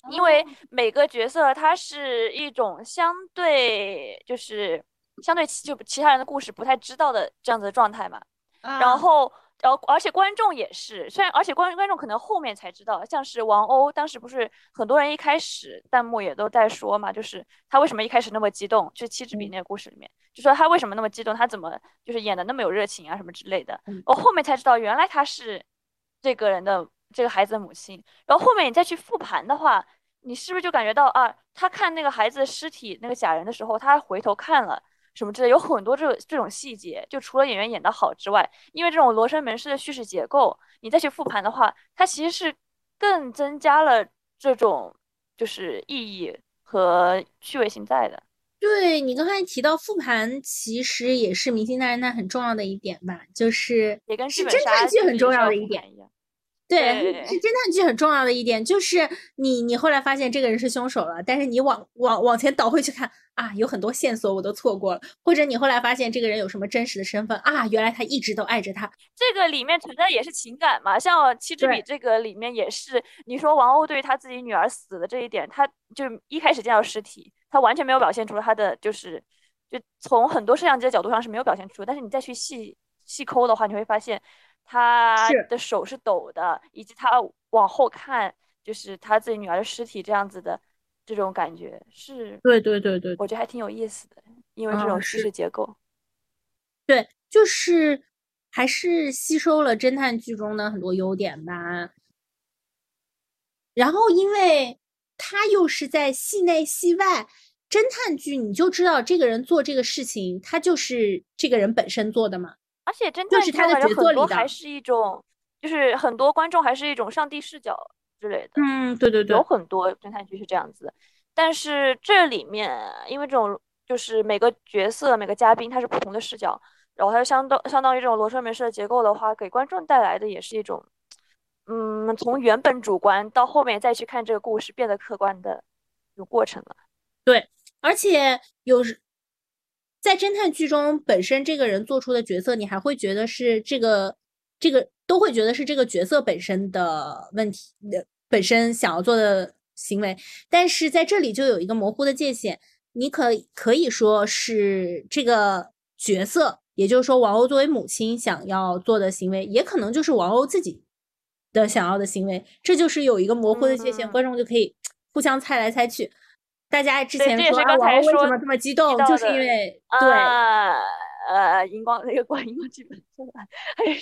因为每个角色它是一种相对，就是相对就其他人的故事不太知道的这样子的状态嘛，然后。然后，而且观众也是，虽然而且观观众可能后面才知道，像是王鸥当时不是很多人一开始弹幕也都在说嘛，就是他为什么一开始那么激动，就是七支笔那个故事里面，就说他为什么那么激动，他怎么就是演的那么有热情啊什么之类的。我后面才知道，原来他是这个人的这个孩子的母亲。然后后面你再去复盘的话，你是不是就感觉到啊，他看那个孩子的尸体那个假人的时候，他回头看了。什么之类，有很多这这种细节，就除了演员演得好之外，因为这种罗生门式的叙事结构，你再去复盘的话，它其实是更增加了这种就是意义和趣味性在的。对你刚才提到复盘，其实也是《明星大侦探》很重要的一点吧，就是也跟是侦探剧很重要的一点一样。对，是侦探剧很重要的一点，就是你你后来发现这个人是凶手了，但是你往往往前倒回去看啊，有很多线索我都错过了，或者你后来发现这个人有什么真实的身份啊，原来他一直都爱着他。这个里面存在也是情感嘛，像《七支笔》这个里面也是，你说王鸥对于他自己女儿死的这一点，他就一开始见到尸体，他完全没有表现出他的就是，就从很多摄像机的角度上是没有表现出，但是你再去细细抠的话，你会发现。他的手是抖的，以及他往后看，就是他自己女儿的尸体这样子的这种感觉是，对对对对，我觉得还挺有意思的，因为这种叙事结构，对，就是还是吸收了侦探剧中的很多优点吧。然后，因为他又是在戏内戏外，侦探剧你就知道这个人做这个事情，他就是这个人本身做的嘛。而且侦探剧感觉很多还是一种，就是很多观众还是一种上帝视角之类的。嗯，对对对，有很多侦探剧是这样子。但是这里面，因为这种就是每个角色、每个嘉宾他是不同的视角，然后它相当相当于这种罗生门式的结构的话，给观众带来的也是一种，嗯，从原本主观到后面再去看这个故事变得客观的有过程了。对，而且有时。在侦探剧中，本身这个人做出的角色，你还会觉得是这个这个都会觉得是这个角色本身的问题，本身想要做的行为。但是在这里就有一个模糊的界限，你可可以说是这个角色，也就是说王鸥作为母亲想要做的行为，也可能就是王鸥自己的想要的行为。这就是有一个模糊的界限，观众就可以互相猜来猜去。大家之前说王鸥为什么这么激动，就是因为对呃荧光那个光荧光剧本还是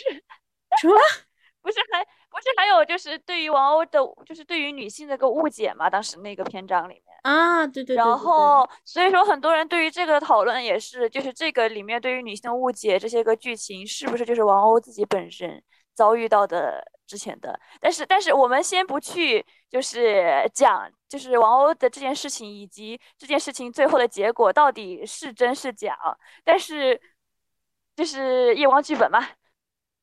什么？[laughs] 不是还不是还有就是对于王鸥的，就是对于女性的个误解嘛？当时那个篇章里面啊，对对对。然后所以说很多人对于这个讨论也是，就是这个里面对于女性的误解这些个剧情，是不是就是王鸥自己本身遭遇到的？之前的，但是但是我们先不去，就是讲，就是王鸥的这件事情，以及这件事情最后的结果到底是真是假。但是，就是夜光剧本嘛，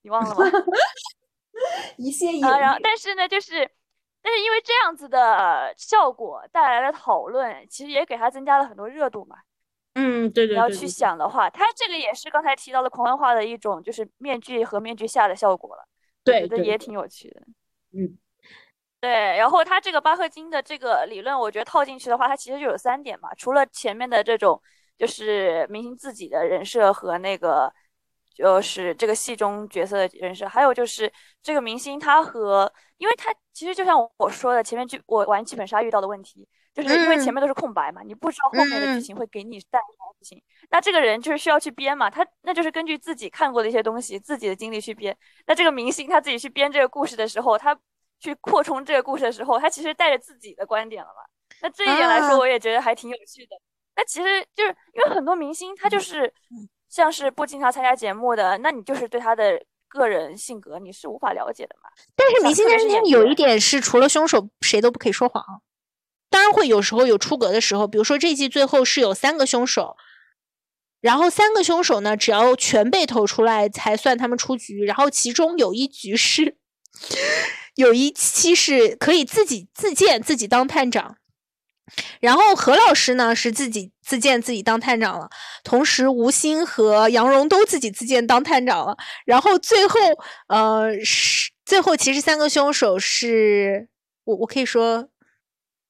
你忘了吗？[laughs] 一些一然后，但是呢，就是，但是因为这样子的效果带来了讨论，其实也给他增加了很多热度嘛。嗯，对对对。你要去想的话，他这个也是刚才提到的狂欢化的一种，就是面具和面具下的效果了。对，觉得也挺有趣的。嗯，对。然后他这个巴赫金的这个理论，我觉得套进去的话，它其实就有三点嘛。除了前面的这种，就是明星自己的人设和那个，就是这个戏中角色的人设，还有就是这个明星他和，因为他其实就像我说的，前面剧我玩剧本杀遇到的问题，就是因为前面都是空白嘛，你不知道后面的剧情会给你带来什么事情，那这个人就是需要去编嘛，他那就是根据自己看过的一些东西、自己的经历去编。那这个明星他自己去编这个故事的时候，他去扩充这个故事的时候，他其实带着自己的观点了嘛。那这一点来说，我也觉得还挺有趣的。那其实就是因为很多明星他就是。像是不经常参加节目的，那你就是对他的个人性格你是无法了解的嘛？但是明星但是有一点是，除了凶手，谁都不可以说谎。当然会有时候有出格的时候，比如说这季最后是有三个凶手，然后三个凶手呢，只要全被投出来才算他们出局。然后其中有一局是，有一期是可以自己自荐自己当探长。然后何老师呢是自己自荐自己当探长了，同时吴昕和杨蓉都自己自荐当探长了。然后最后，呃，是最后其实三个凶手是我，我可以说，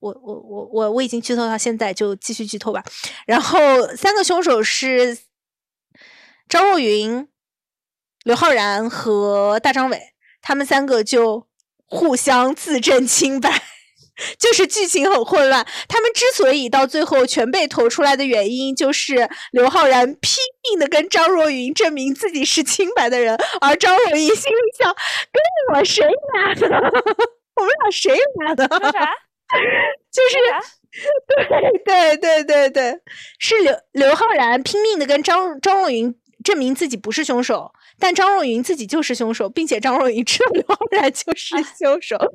我我我我我已经剧透到现在，就继续剧透吧。然后三个凶手是张若昀、刘昊然和大张伟，他们三个就互相自证清白。[laughs] 就是剧情很混乱，他们之所以到最后全被投出来的原因，就是刘昊然拼命的跟张若昀证明自己是清白的人，而张若昀心里想：跟我谁俩的？[laughs] 我们俩谁俩的？啥？[laughs] 就是对对对对对，是刘刘昊然拼命的跟张张若昀证明自己不是凶手。但张若昀自己就是凶手，并且张若昀知道刘昊然就是凶手，[laughs] 他们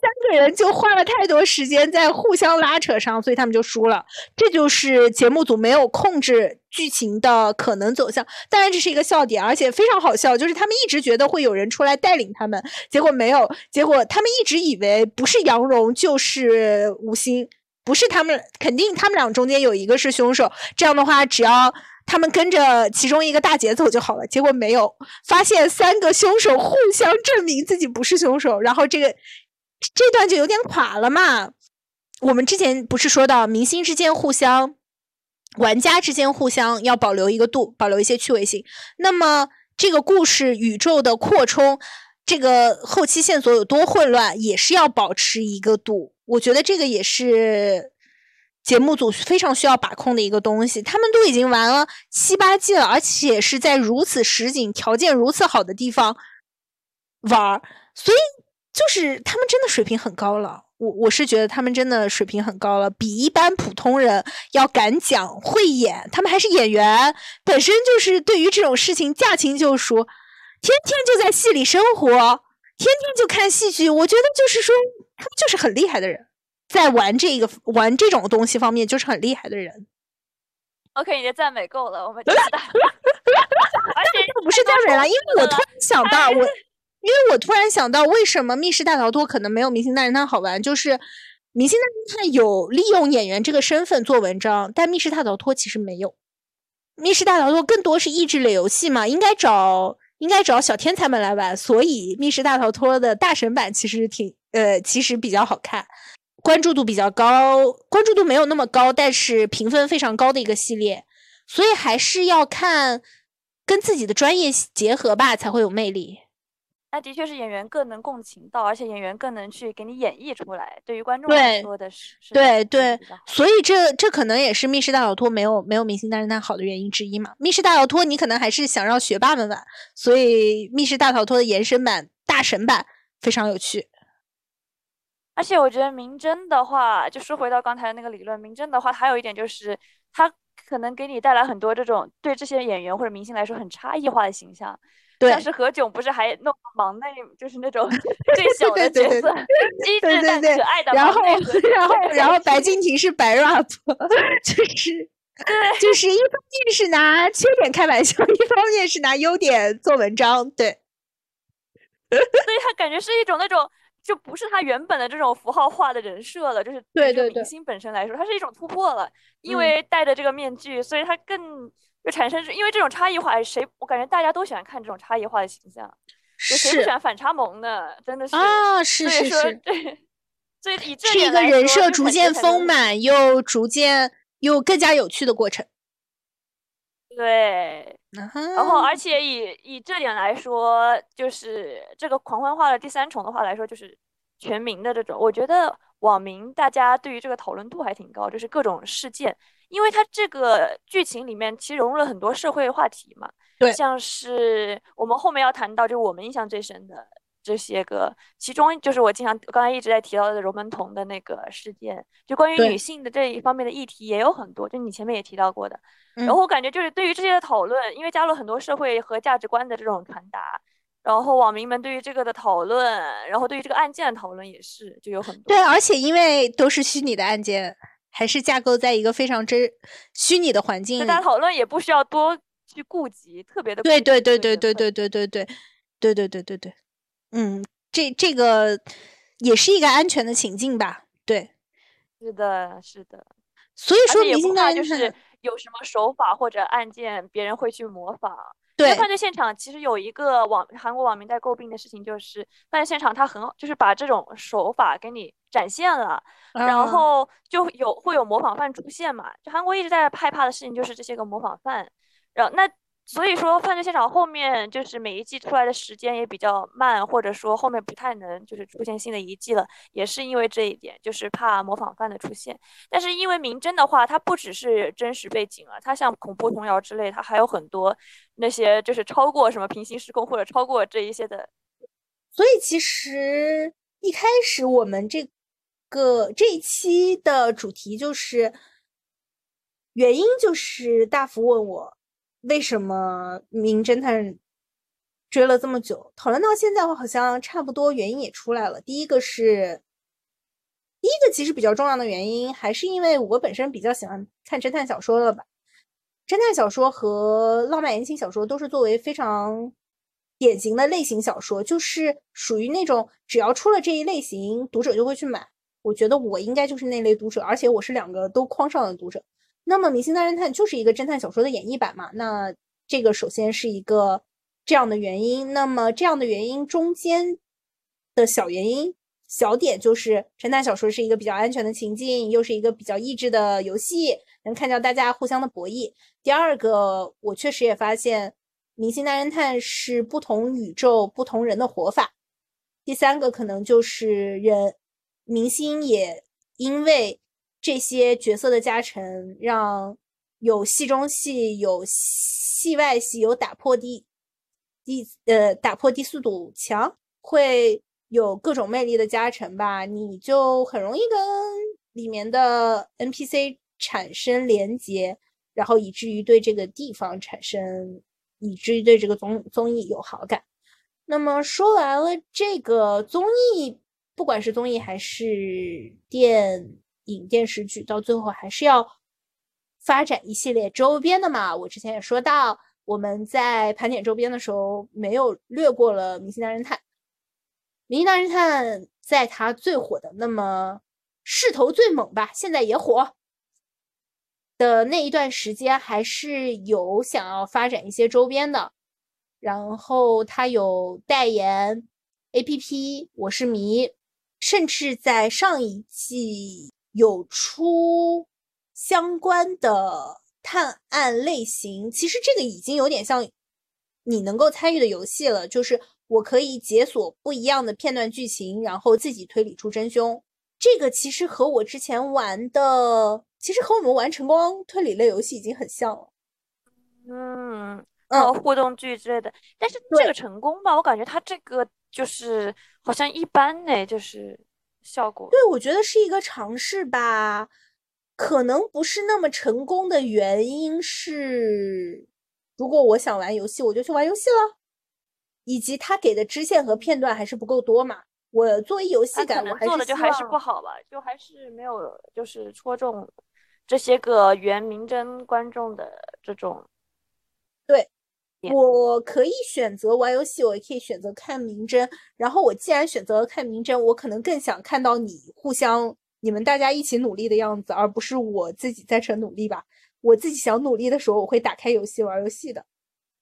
三个人就花了太多时间在互相拉扯上，所以他们就输了。这就是节目组没有控制剧情的可能走向。当然这是一个笑点，而且非常好笑，就是他们一直觉得会有人出来带领他们，结果没有。结果他们一直以为不是杨蓉就是吴昕，不是他们，肯定他们俩中间有一个是凶手。这样的话，只要。他们跟着其中一个大姐走就好了，结果没有发现三个凶手互相证明自己不是凶手，然后这个这段就有点垮了嘛。我们之前不是说到明星之间互相、玩家之间互相要保留一个度，保留一些趣味性。那么这个故事宇宙的扩充，这个后期线索有多混乱，也是要保持一个度。我觉得这个也是。节目组非常需要把控的一个东西，他们都已经玩了七八季了，而且是在如此实景、条件如此好的地方玩，所以就是他们真的水平很高了。我我是觉得他们真的水平很高了，比一般普通人要敢讲、会演。他们还是演员，本身就是对于这种事情驾轻就熟，天天就在戏里生活，天天就看戏剧。我觉得就是说，他们就是很厉害的人。在玩这个玩这种东西方面，就是很厉害的人。OK，你的赞美够了，我们 [laughs] 知道。[laughs] 而且不是赞美了，[laughs] 因为我突然想到，我因为我突然想到，为什么《密室大逃脱》可能没有《明星大侦探》好玩？就是《明星大侦探》有利用演员这个身份做文章，但《密室大逃脱》其实没有。《密室大逃脱》更多是益智类游戏嘛，应该找应该找小天才们来玩，所以《密室大逃脱》的大神版其实挺呃，其实比较好看。关注度比较高，关注度没有那么高，但是评分非常高的一个系列，所以还是要看跟自己的专业结合吧，才会有魅力。那的确是演员更能共情到，而且演员更能去给你演绎出来。对于观众来说的是，对对，所以这这可能也是《密室大逃脱》没有没有《明星大侦探》好的原因之一嘛。《密室大逃脱》你可能还是想让学霸们玩，所以《密室大逃脱》的延伸版大神版非常有趣。而且我觉得明侦的话，就说回到刚才那个理论，明侦的话，还有一点就是，它可能给你带来很多这种对这些演员或者明星来说很差异化的形象。对。像是何炅不是还弄忙内，就是那种 [laughs] 最小的角色，机智但可爱的然后，然后，然后白敬亭是白 rap，[laughs] 就是，[laughs] 对，就是一方面是拿缺点开玩笑，一方面是拿优点做文章，对。所以他感觉是一种那种。就不是他原本的这种符号化的人设了，就是对对明星本身来说，它是一种突破了。因为戴着这个面具，所以他更就产生，因为这种差异化，谁我感觉大家都喜欢看这种差异化的形象，谁不喜欢反差萌呢？真的是啊，是是是，对，所以以这是一个人设逐渐丰满又逐渐又更加有趣的过程。对，然后而且以以这点来说，就是这个狂欢化的第三重的话来说，就是全民的这种，我觉得网民大家对于这个讨论度还挺高，就是各种事件，因为它这个剧情里面其实融入了很多社会话题嘛，对，像是我们后面要谈到，就我们印象最深的。这些个，其中就是我经常刚才一直在提到的 romance 门童的那个事件，就关于女性的这一方面的议题也有很多，就你前面也提到过的。然后我感觉就是对于这些的讨论，因为加入很多社会和价值观的这种传达，然后网民们对于这个的讨论，然后对于这个案件的讨论也是就有很多。对，而且因为都是虚拟的案件，还是架构在一个非常真虚拟的环境，大家讨论也不需要多去顾及特别的。对对对对对对对对对对对对对对。嗯，这这个也是一个安全的情境吧？对，是的，是的。所以说，明星大就是有什么手法或者案件，别人会去模仿。对，犯罪现场其实有一个网韩国网民在诟病的事情，就是犯罪现场他很就是把这种手法给你展现了，然后就有会有模仿犯出现嘛？就韩国一直在害怕的事情就是这些个模仿犯，然后那。所以说，犯罪现场后面就是每一季出来的时间也比较慢，或者说后面不太能就是出现新的一季了，也是因为这一点，就是怕模仿犯的出现。但是因为明侦的话，它不只是真实背景啊，它像恐怖童谣之类，它还有很多那些就是超过什么平行时空或者超过这一些的。所以其实一开始我们这个这一期的主题就是原因，就是大福问我。为什么名侦探追了这么久？讨论到现在，我好像差不多原因也出来了。第一个是，第一个其实比较重要的原因，还是因为我本身比较喜欢看侦探小说了吧？侦探小说和浪漫言情小说都是作为非常典型的类型小说，就是属于那种只要出了这一类型，读者就会去买。我觉得我应该就是那类读者，而且我是两个都框上的读者。那么，《明星大侦探》就是一个侦探小说的演绎版嘛？那这个首先是一个这样的原因。那么，这样的原因中间的小原因、小点就是，侦探小说是一个比较安全的情境，又是一个比较益智的游戏，能看到大家互相的博弈。第二个，我确实也发现，《明星大侦探》是不同宇宙、不同人的活法。第三个，可能就是人明星也因为。这些角色的加成，让有戏中戏、有戏外戏、有打破低低呃打破低速堵墙，会有各种魅力的加成吧？你就很容易跟里面的 NPC 产生连接，然后以至于对这个地方产生，以至于对这个综综艺有好感。那么说完了这个综艺，不管是综艺还是电。影电视剧到最后还是要发展一系列周边的嘛？我之前也说到，我们在盘点周边的时候没有略过了《明星大侦探》。《明星大侦探》在它最火的那么势头最猛吧，现在也火的那一段时间，还是有想要发展一些周边的。然后它有代言 APP，我是迷，甚至在上一季。有出相关的探案类型，其实这个已经有点像你能够参与的游戏了。就是我可以解锁不一样的片段剧情，然后自己推理出真凶。这个其实和我之前玩的，其实和我们玩晨光推理类游戏已经很像了。嗯，嗯，互动剧之类的。但是这个成功吧，我感觉它这个就是好像一般呢，就是。效果对，我觉得是一个尝试吧，可能不是那么成功的原因是，如果我想玩游戏，我就去玩游戏了，以及他给的支线和片段还是不够多嘛。我作为游戏感，我做的就还是不好吧，就还是没有就是戳中这些个原名侦观众的这种对。我可以选择玩游戏，我也可以选择看名侦。然后我既然选择了看名侦，我可能更想看到你互相、你们大家一起努力的样子，而不是我自己在成努力吧。我自己想努力的时候，我会打开游戏玩游戏的。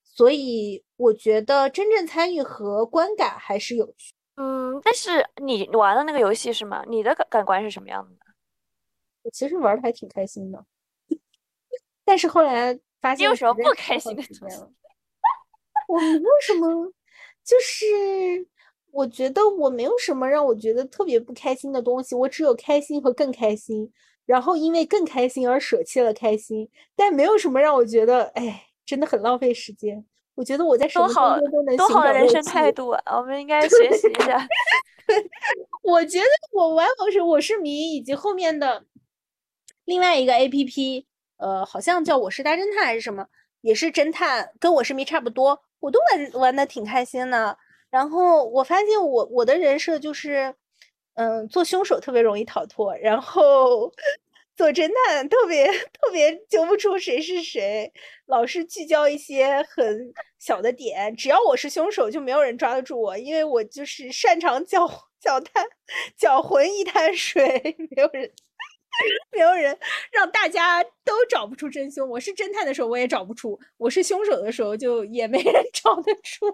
所以我觉得真正参与和观感还是有趣。嗯，但是你玩的那个游戏是吗？你的感感官是什么样的？我其实玩的还挺开心的，[laughs] 但是后来。发现有什么不开心的东西？我没有什么，就是我觉得我没有什么让我觉得特别不开心的东西，我只有开心和更开心。然后因为更开心而舍弃了开心，但没有什么让我觉得，哎，真的很浪费时间。我觉得我在什么当中都能多好的人生态度啊！我们应该学习一下。[laughs] 我觉得我玩我是我是迷，以及后面的另外一个 A P P，呃，好像叫我是大侦探还是什么，也是侦探，跟我是迷差不多，我都玩玩的挺开心的。然后我发现我我的人设就是。嗯，做凶手特别容易逃脱，然后做侦探特别特别揪不出谁是谁，老是聚焦一些很小的点，只要我是凶手，就没有人抓得住我，因为我就是擅长搅 [laughs] 搅滩 [laughs] 搅浑一滩水，没有人 [laughs] 没有人让大家都找不出真凶。我是侦探的时候我也找不出，我是凶手的时候就也没人 [laughs] 找得出。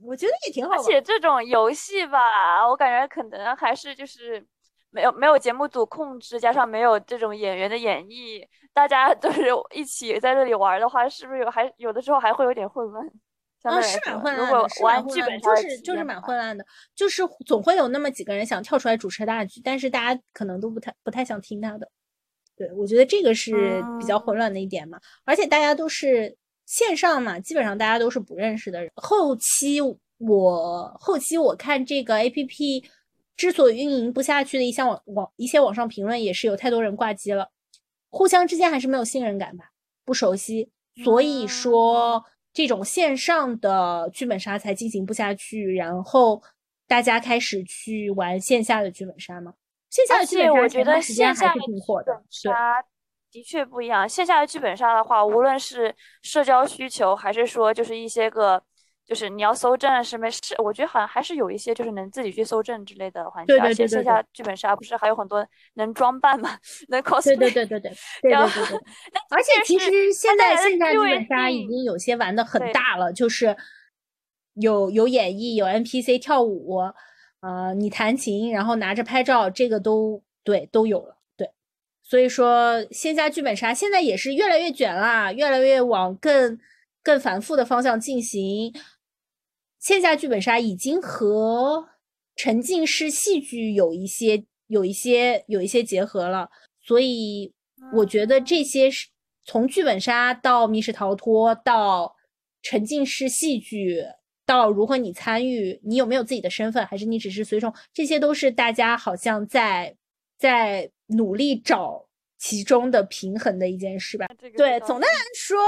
我觉得也挺好，而且这种游戏吧，我感觉可能还是就是没有没有节目组控制，加上没有这种演员的演绎，大家都是一起在这里玩的话，是不是有还有的时候还会有点混乱？啊，是蛮混乱的，是蛮混乱，就是就是蛮混乱的，就是总会有那么几个人想跳出来主持大局，但是大家可能都不太不太想听他的。对，我觉得这个是比较混乱的一点嘛，而且大家都是。线上嘛，基本上大家都是不认识的人。后期我后期我看这个 A P P 之所以运营不下去的一项网网一些网上评论也是有太多人挂机了，互相之间还是没有信任感吧，不熟悉，所以说这种线上的剧本杀才进行不下去，然后大家开始去玩线下的剧本杀吗。线下的剧本杀我觉得线下的挺火的，对。的确不一样。线下的剧本杀的话，无论是社交需求，还是说就是一些个，就是你要搜证是没事，我觉得好像还是有一些就是能自己去搜证之类的环节。对对对对。线下剧本杀不是还有很多能装扮吗？[laughs] 能 cos。对对对对对。对对对对。而且其实现在线下剧本杀已经有些玩的很大了，就是有有演绎，有 NPC 跳舞，呃，你弹琴，然后拿着拍照，这个都对都有了。对所以说，线下剧本杀现在也是越来越卷啦，越来越往更更繁复的方向进行。线下剧本杀已经和沉浸式戏剧有一些、有一些、有一些结合了。所以，我觉得这些是从剧本杀到密室逃脱，到沉浸式戏剧，到如何你参与，你有没有自己的身份，还是你只是随从，这些都是大家好像在在。努力找其中的平衡的一件事吧。对，总的来说，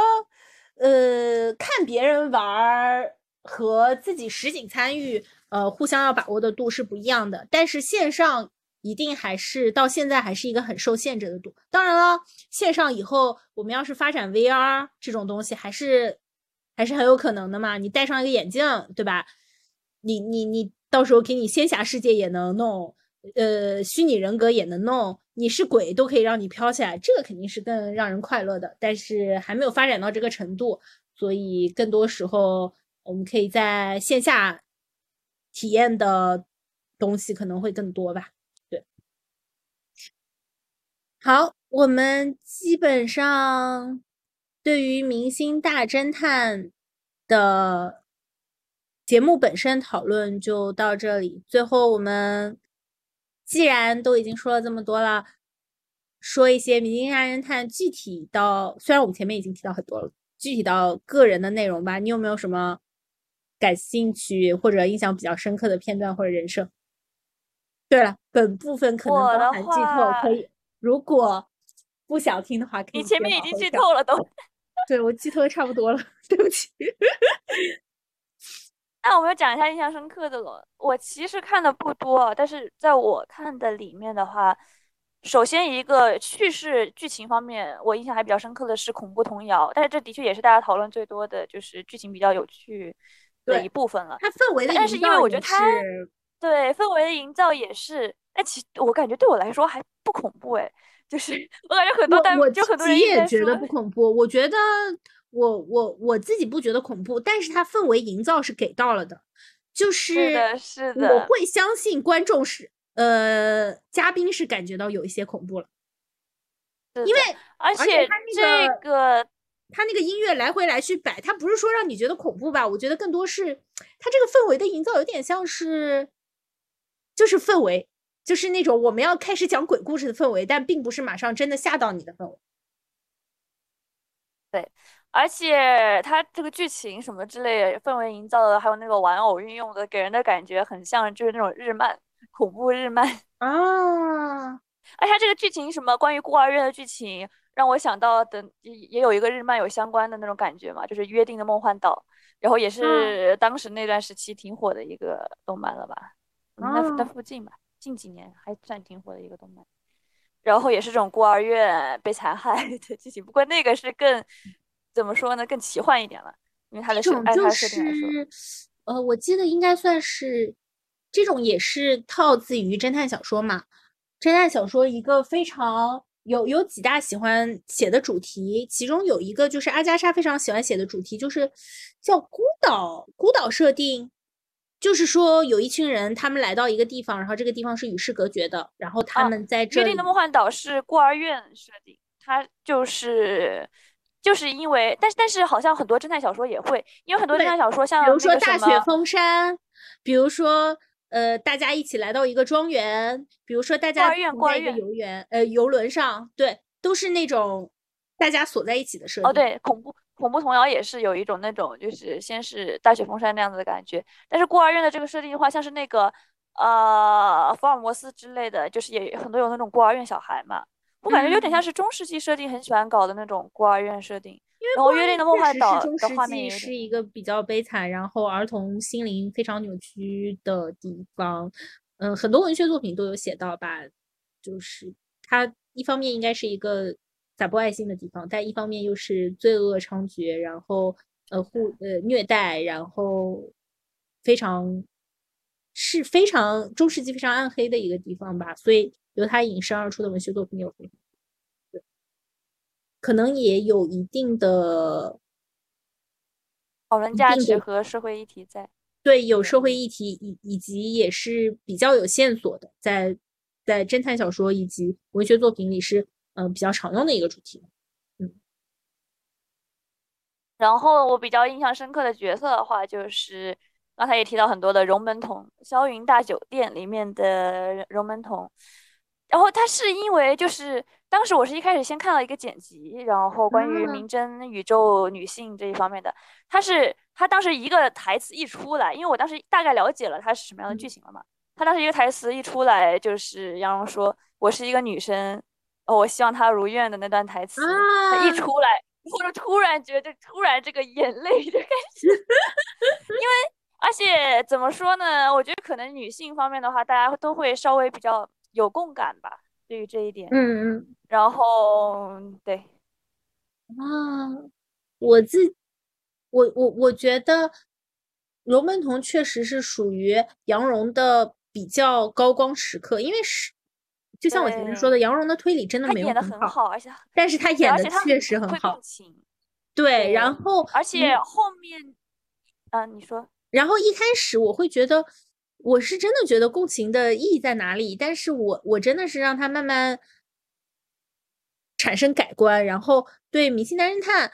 呃，看别人玩和自己实景参与，呃，互相要把握的度是不一样的。但是线上一定还是到现在还是一个很受限制的度。当然了，线上以后我们要是发展 VR 这种东西，还是还是很有可能的嘛。你戴上一个眼镜，对吧？你你你到时候给你仙侠世界也能弄。呃，虚拟人格也能弄，你是鬼都可以让你飘起来，这个肯定是更让人快乐的。但是还没有发展到这个程度，所以更多时候我们可以在线下体验的东西可能会更多吧。对，好，我们基本上对于《明星大侦探》的节目本身讨论就到这里，最后我们。既然都已经说了这么多了，说一些《明星大侦探》具体到，虽然我们前面已经提到很多了，具体到个人的内容吧，你有没有什么感兴趣或者印象比较深刻的片段或者人设？对了，本部分可能包含剧透，可以如果不想听的话，可以。你前面已经剧透了都。[laughs] 对我剧透的差不多了，对不起。那 [laughs] 我们要讲一下印象深刻的了。我其实看的不多，但是在我看的里面的话，首先一个叙事剧情方面，我印象还比较深刻的是恐怖童谣，但是这的确也是大家讨论最多的就是剧情比较有趣的一部分了。它氛围的但是因为我觉得它对氛围的营造也是，但其我感觉对我来说还不恐怖哎，就是 [laughs] 我感觉很多，但就很多人也觉得不恐怖，我觉得。我我我自己不觉得恐怖，但是它氛围营造是给到了的，就是是的，是的，我会相信观众是呃嘉宾是感觉到有一些恐怖了，因为而且这个他那个音乐来回来去摆，他不是说让你觉得恐怖吧？我觉得更多是他这个氛围的营造有点像是，就是氛围，就是那种我们要开始讲鬼故事的氛围，但并不是马上真的吓到你的氛围。对，而且它这个剧情什么之类氛围营造的，还有那个玩偶运用的，给人的感觉很像就是那种日漫，恐怖日漫啊。而且这个剧情什么关于孤儿院的剧情。让我想到的也也有一个日漫有相关的那种感觉嘛，就是《约定的梦幻岛》，然后也是当时那段时期挺火的一个动漫了吧？那那附近吧，近几年还算挺火的一个动漫。然后也是这种孤儿院被残害的剧情，不过那个是更怎么说呢？更奇幻一点了，因为它的设按它设定来说，呃，我记得应该算是这种也是套自于侦探小说嘛，侦探小说一个非常。有有几大喜欢写的主题，其中有一个就是阿加莎非常喜欢写的主题，就是叫孤岛孤岛设定，就是说有一群人，他们来到一个地方，然后这个地方是与世隔绝的，然后他们在这。约定的梦幻岛是孤儿院设定，它就是就是因为，但是但是好像很多侦探小说也会，因为很多侦探小说像比如说大雪封山，比如说。呃，大家一起来到一个庄园，比如说大家在一个游园，呃，游轮上，对，都是那种大家锁在一起的设定。哦，对，恐怖恐怖童谣也是有一种那种，就是先是大雪封山那样子的感觉。但是孤儿院的这个设定的话，像是那个呃福尔摩斯之类的，就是也很多有那种孤儿院小孩嘛，我感觉有点像是中世纪设定很喜欢搞的那种孤儿院设定。然后约定的梦幻岛的画面是一个比较悲惨，然后儿童心灵非常扭曲的地方。嗯，很多文学作品都有写到吧，就是它一方面应该是一个撒播爱心的地方，但一方面又是罪恶猖獗，然后呃互呃虐待，然后非常是非常中世纪非常暗黑的一个地方吧。所以由它引申而出的文学作品有非常。可能也有一定的讨论价值和社会议题在，对，有社会议题以以及也是比较有线索的，在在侦探小说以及文学作品里是嗯比较常用的一个主题，嗯。然后我比较印象深刻的角色的话，就是刚才也提到很多的荣门童，《霄云大酒店》里面的荣门童。然后他是因为就是当时我是一开始先看到一个剪辑，然后关于明。侦宇宙女性这一方面的，他是他当时一个台词一出来，因为我当时大概了解了他是什么样的剧情了嘛，他当时一个台词一出来就是杨蓉说我是一个女生，哦我希望她如愿的那段台词。一出来，我就突然觉得突然这个眼泪就开始，[laughs] 因为而且怎么说呢，我觉得可能女性方面的话，大家都会稍微比较。有共感吧，对于这一点，嗯嗯，然后对，啊，我自我我我觉得龙门童确实是属于杨蓉的比较高光时刻，因为是就像我前面说的，杨蓉的推理真的没有很好，而且但是他演的确实很好，对，然后而且后面，嗯，你说，然后一开始我会觉得。我是真的觉得共情的意义在哪里，但是我我真的是让他慢慢产生改观，然后对《明星大侦探》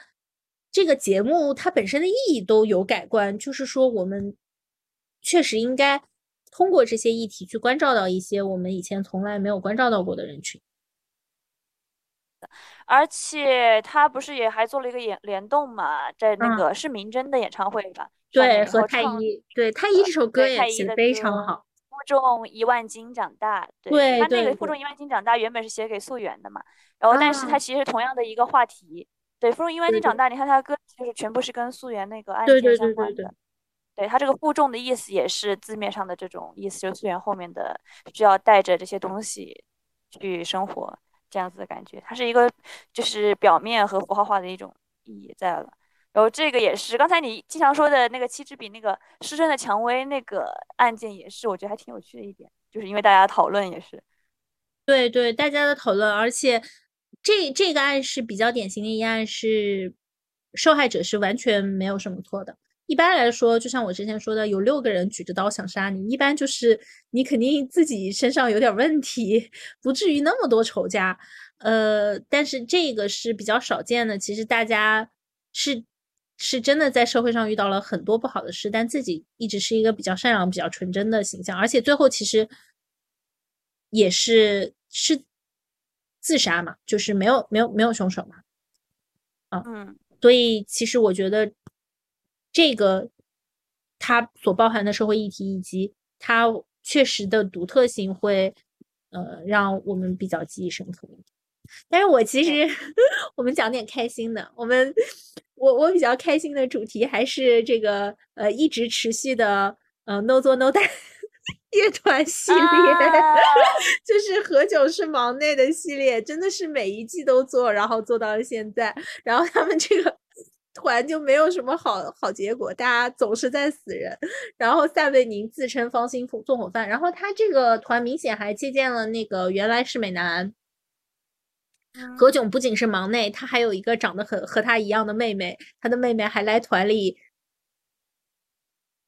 这个节目它本身的意义都有改观，就是说我们确实应该通过这些议题去关照到一些我们以前从来没有关照到过的人群。而且他不是也还做了一个演联动嘛，在那个是明侦的演唱会吧？对，和太一，对太一这首歌也写的非常好。负重一万斤长大，对他那个负重一万斤长大原本是写给素媛的嘛，然后但是他其实同样的一个话题，对负重一万斤长大，你看他歌就是全部是跟素媛那个案件相关的，对他这个负重的意思也是字面上的这种意思，就是素媛后面的需要带着这些东西去生活这样子的感觉，它是一个就是表面和符号化的一种意义在了。然后这个也是刚才你经常说的那个七支笔那个失真的蔷薇那个案件也是，我觉得还挺有趣的一点，就是因为大家讨论也是，对对，大家的讨论，而且这这个案是比较典型的一案，是受害者是完全没有什么错的。一般来说，就像我之前说的，有六个人举着刀想杀你，一般就是你肯定自己身上有点问题，不至于那么多仇家。呃，但是这个是比较少见的，其实大家。是是真的在社会上遇到了很多不好的事，但自己一直是一个比较善良、比较纯真的形象，而且最后其实也是是自杀嘛，就是没有没有没有凶手嘛，啊，嗯，所以其实我觉得这个它所包含的社会议题以及它确实的独特性会呃让我们比较记忆深刻。但是我其实 [laughs] 我们讲点开心的，我们我我比较开心的主题还是这个呃一直持续的呃 No 做 No 带 [laughs] 乐团系列，[laughs] 就是何炅是忙内的系列，真的是每一季都做，然后做到了现在，然后他们这个团就没有什么好好结果，大家总是在死人。然后撒贝宁自称方心纵火犯，然后他这个团明显还借鉴了那个原来是美男。何炅不仅是忙内，他还有一个长得很和他一样的妹妹，他的妹妹还来团里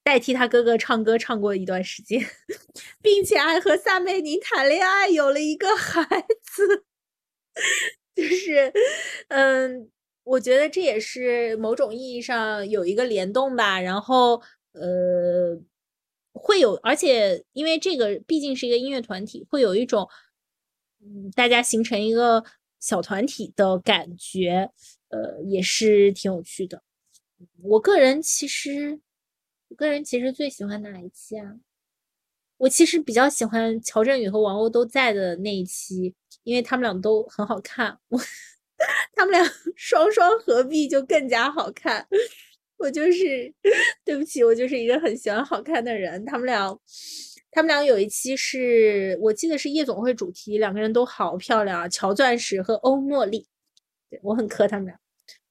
代替他哥哥唱歌唱过一段时间，[laughs] 并且还和撒贝宁谈恋爱，有了一个孩子。[laughs] 就是，嗯，我觉得这也是某种意义上有一个联动吧。然后，呃，会有，而且因为这个毕竟是一个音乐团体，会有一种，嗯，大家形成一个。小团体的感觉，呃，也是挺有趣的。我个人其实，我个人其实最喜欢哪一期啊？我其实比较喜欢乔振宇和王鸥都在的那一期，因为他们俩都很好看。我 [laughs] 他们俩 [laughs] 双双合璧就更加好看。我就是，对不起，我就是一个很喜欢好看的人。他们俩。他们俩有一期是我记得是夜总会主题，两个人都好漂亮啊，乔钻石和欧茉莉，对我很磕他们俩，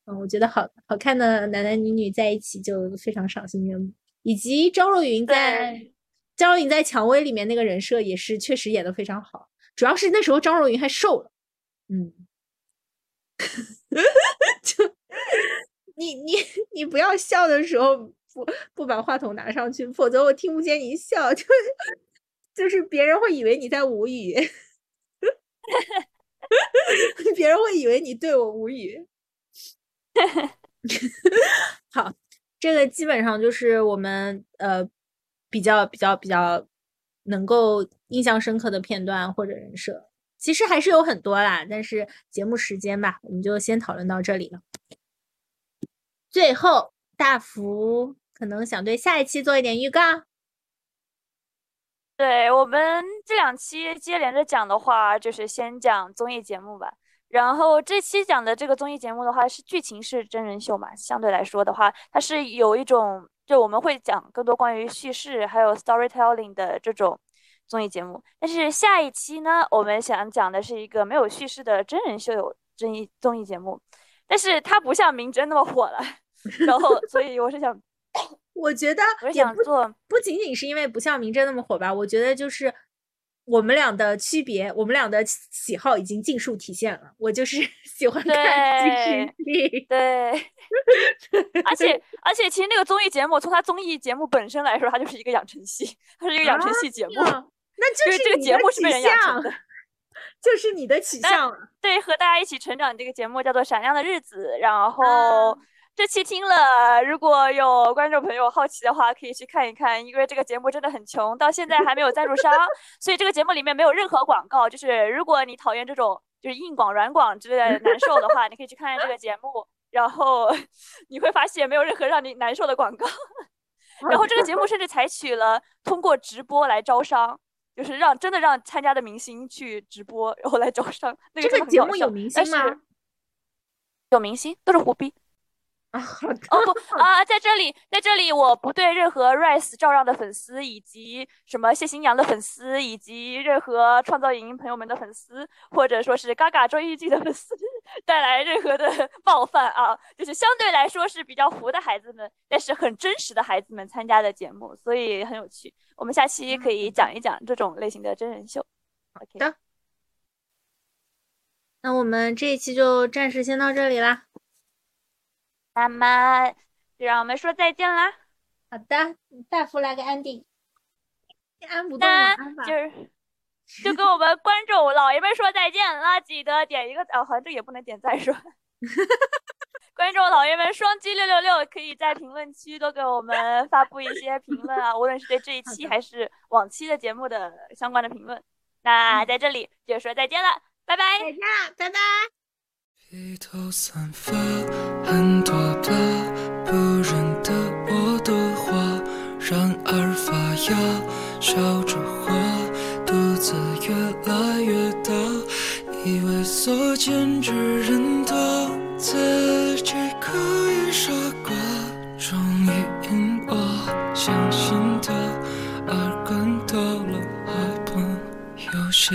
嗯，我觉得好好看的男男女女在一起就非常赏心悦目，以及张若昀在张若昀在蔷薇里面那个人设也是确实演的非常好，主要是那时候张若昀还瘦了，嗯，[laughs] 就你你你不要笑的时候。不不把话筒拿上去，否则我听不见你笑，就就是别人会以为你在无语，[laughs] 别人会以为你对我无语。[laughs] 好，这个基本上就是我们呃比较比较比较能够印象深刻的片段或者人设，其实还是有很多啦，但是节目时间吧，我们就先讨论到这里了。最后，大福。可能想对下一期做一点预告。对我们这两期接连着讲的话，就是先讲综艺节目吧。然后这期讲的这个综艺节目的话，是剧情式真人秀嘛，相对来说的话，它是有一种，就我们会讲更多关于叙事还有 storytelling 的这种综艺节目。但是下一期呢，我们想讲的是一个没有叙事的真人秀综艺综艺节目，但是它不像明侦那么火了。[laughs] 然后，所以我是想。[laughs] 我觉得我想做不仅仅是因为不像明侦那么火吧，我觉得就是我们俩的区别，我们俩的喜好已经尽数体现了。我就是 [laughs] 喜欢看对，而且而且其实那个综艺节目，从它综艺节目本身来说，它就是一个养成系，它是一个养成系节目。那就是这个节目是被人养成的，就是你的取向。对，和大家一起成长这个节目叫做《闪亮的日子》，然后。这期听了，如果有观众朋友好奇的话，可以去看一看，因为这个节目真的很穷，到现在还没有赞助商，所以这个节目里面没有任何广告。就是如果你讨厌这种就是硬广、软广之类的难受的话，你可以去看看这个节目，然后 [laughs] 你会发现没有任何让你难受的广告。[laughs] 然后这个节目甚至采取了通过直播来招商，就是让真的让参加的明星去直播，然后来招商。这个节目有明星吗？有明星，都是胡逼。[laughs] 啊，好的。哦不啊，在这里，在这里，我不对任何 Rice 赵让的粉丝，以及什么谢新阳的粉丝，以及任何创造营朋友们的粉丝，或者说是 Gaga 周艺伎的粉丝带来任何的 [laughs] 冒犯啊！就是相对来说是比较糊的孩子们，但是很真实的孩子们参加的节目，所以很有趣。我们下期可以讲一讲这种类型的真人秀。好的，那我们这一期就暂时先到这里啦。那么，就让我们说再见啦。好的，大福来个安定，安不动了，就是就跟我们观众老爷们说再见了，记得点一个哦，好像这也不能点赞是吧？观众老爷们，双击六六六，可以在评论区多给我们发布一些评论啊，无论是对这一期还是往期的节目的相关的评论。那在这里就说再见了，拜拜。再见，拜拜。披头散发，发芽，笑着花，肚子越来越大，以为所见之人多，自己可以傻瓜，终于因我相信他而感到了害怕，有些